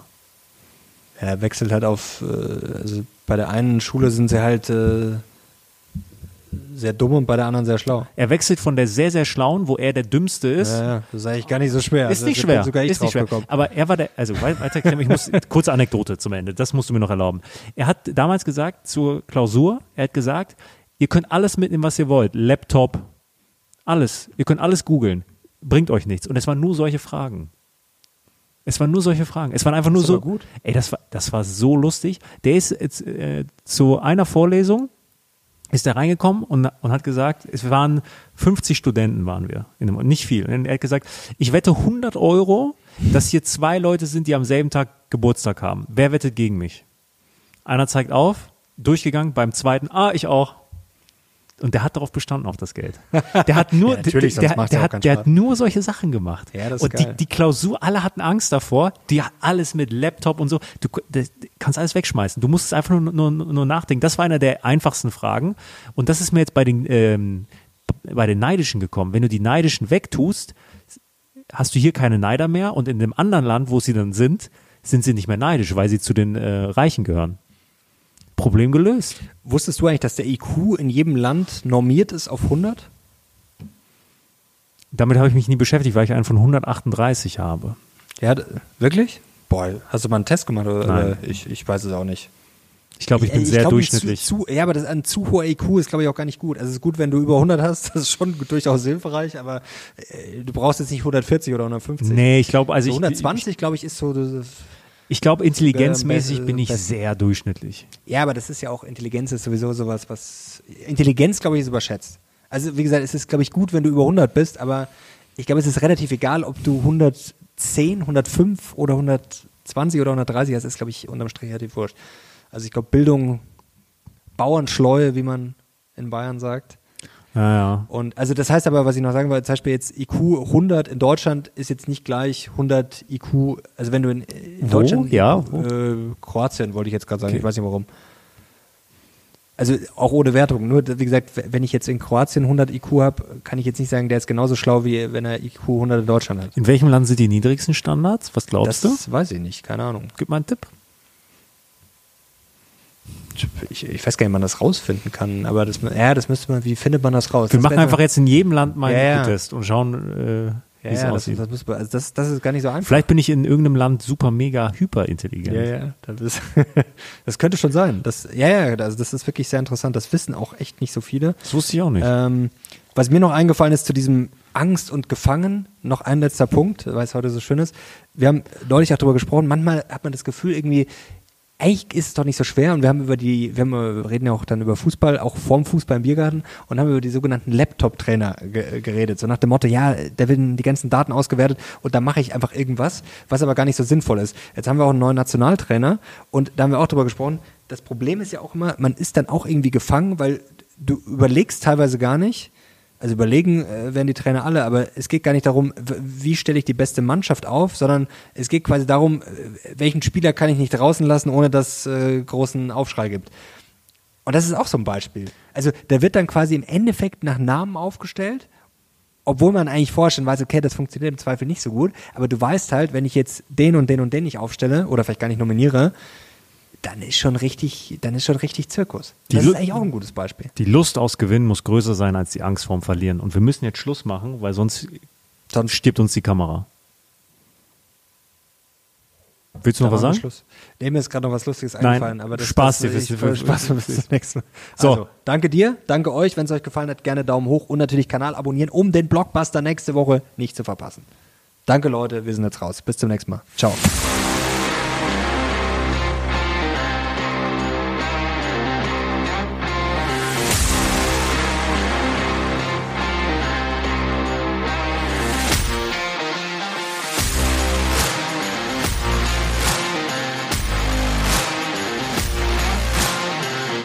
Er wechselt halt auf, äh, also bei der einen Schule sind sie halt äh, sehr dumm und bei der anderen sehr schlau. Er wechselt von der sehr, sehr schlauen, wo er der Dümmste ist. Ja, ja, das ist eigentlich gar nicht so schwer. Ist Also, nicht schwer. Sogar ich ist nicht schwer. draufgekommen. Aber er war der, also wei- weiter, ich muss, kurze Anekdote zum Ende, das musst du mir noch erlauben. Er hat damals gesagt zur Klausur, er hat gesagt, ihr könnt alles mitnehmen, was ihr wollt. Laptop, alles. Ihr könnt alles googeln. Bringt euch nichts. Und es waren nur solche Fragen. Es waren nur solche Fragen. Es waren einfach nur ist so. gut. Ey, das war, das war so lustig. Der ist jetzt, äh, zu einer Vorlesung ist er reingekommen und, und hat gesagt, es waren 50 Studenten waren wir, in dem, nicht viel. Und er hat gesagt, ich wette 100 Euro, dass hier zwei Leute sind, die am selben Tag Geburtstag haben. Wer wettet gegen mich? Einer zeigt auf, durchgegangen, beim zweiten, ah, ich auch. Und der hat darauf bestanden, auf das Geld. Der hat nur, Ja, der, der, auch hat, der hat nur solche Sachen gemacht. Ja, das ist und die, geil. die Klausur, alle hatten Angst davor. Die hat alles mit Laptop und so. Du das, kannst alles wegschmeißen. Du musst es einfach nur, nur, nur nachdenken. Das war einer der einfachsten Fragen. Und das ist mir jetzt bei den, ähm, bei den Neidischen gekommen. Wenn du die Neidischen wegtust, hast du hier keine Neider mehr. Und in dem anderen Land, wo sie dann sind, sind sie nicht mehr neidisch, weil sie zu den äh, Reichen gehören. Problem gelöst. Wusstest du eigentlich, dass der IQ in jedem Land normiert ist auf 100? Damit habe ich mich nie beschäftigt, weil ich einen von 138 habe. Ja, wirklich? Boah, hast du mal einen Test gemacht? Oder, Nein. ich, ich weiß es auch nicht. Ich glaube, ich bin Äh, sehr glaub, durchschnittlich. Zu, zu, ja, aber das, ein zu hoher IQ ist, glaube ich, auch gar nicht gut. Also es ist gut, wenn du über 100 hast, das ist schon durchaus hilfreich, aber äh, du brauchst jetzt nicht 140 oder 150. nee, ich glaube, also so ich, 120, glaube ich, ist so. Das, Ich glaube, intelligenzmäßig bin ich sehr durchschnittlich. ja, aber das ist ja auch, Intelligenz ist sowieso sowas, was. Intelligenz, glaube ich, ist überschätzt. Also, wie gesagt, es ist, glaube ich, gut, wenn du über 100 bist, aber ich glaube, es ist relativ egal, ob du 110, 105 oder 120 oder 130 hast, ist, glaube ich, unterm Strich relativ wurscht. Also, ich glaube, Bildung, Bauernschleue, wie man in Bayern sagt. Ja, ja. Und also das heißt aber, was ich noch sagen wollte, zum Beispiel jetzt IQ 100 in Deutschland ist jetzt nicht gleich 100 IQ, also wenn du in, in Wo? Deutschland, Ja? Äh, Kroatien wollte ich jetzt gerade sagen, Okay. ich weiß nicht warum. Also auch ohne Wertung, nur wie gesagt, wenn ich jetzt in Kroatien 100 IQ habe, kann ich jetzt nicht sagen, der ist genauso schlau, wie wenn er IQ 100 in Deutschland hat. In welchem Land sind die niedrigsten Standards? Was glaubst das du? weiß ich nicht, keine Ahnung. Gib mal einen Tipp. Ich, ich weiß gar nicht, wie man das rausfinden kann, aber das, ja, das müsste man, wie findet man das raus? Wir Das machen einfach jetzt in jedem Land mal einen ja. IQ-Test und schauen, äh, wie es ja das, aussieht. das, muss, also das, das ist gar nicht so einfach. Vielleicht bin ich in irgendeinem Land super mega hyperintelligent. Ja, ja, das, ist, das könnte schon sein. Das, ja, ja, also das ist wirklich sehr interessant. Das wissen auch echt nicht so viele. Das wusste ich auch nicht. Ähm, was mir noch eingefallen ist zu diesem Angst und Gefangen, noch ein letzter Punkt, weil es heute so schön ist. Wir haben neulich auch darüber gesprochen, manchmal hat man das Gefühl irgendwie, eigentlich ist es doch nicht so schwer und wir haben über die, wir, haben, wir reden ja auch dann über Fußball, auch vorm Fußball im Biergarten und haben über die sogenannten Laptop-Trainer ge geredet. So nach dem Motto, ja, da werden die ganzen Daten ausgewertet und da mache ich einfach irgendwas, was aber gar nicht so sinnvoll ist. Jetzt haben wir auch einen neuen Nationaltrainer und da haben wir auch drüber gesprochen. Das Problem ist ja auch immer, man ist dann auch irgendwie gefangen, weil du überlegst teilweise gar nicht, also überlegen äh, werden die Trainer alle, aber es geht gar nicht darum, wie stelle ich die beste Mannschaft auf, sondern es geht quasi darum, äh, welchen Spieler kann ich nicht draußen lassen, ohne dass äh, großen Aufschrei gibt. Und das ist auch so ein Beispiel. Also der wird dann quasi im Endeffekt nach Namen aufgestellt, obwohl man eigentlich schon weiß, okay, das funktioniert im Zweifel nicht so gut, aber du weißt halt, wenn ich jetzt den und den und den nicht aufstelle oder vielleicht gar nicht nominiere, dann ist schon richtig, dann ist schon richtig Zirkus. Die Das ist eigentlich auch ein gutes Beispiel. die Lust aufs Gewinnen muss größer sein als die Angst vorm Verlieren. Und wir müssen jetzt Schluss machen, weil sonst Sonst stirbt uns die Kamera. Willst du noch was sagen? Schluss. Nee, mir ist gerade noch was Lustiges Nein, eingefallen. Aber das, Spaß dir, bis- Spaß bis zum nächsten Mal. So. Also, danke dir, danke euch. Wenn es euch gefallen hat, gerne Daumen hoch und natürlich Kanal abonnieren, um den Blockbuster nächste Woche nicht zu verpassen. Danke Leute, wir sind jetzt raus. Bis zum nächsten Mal. Ciao.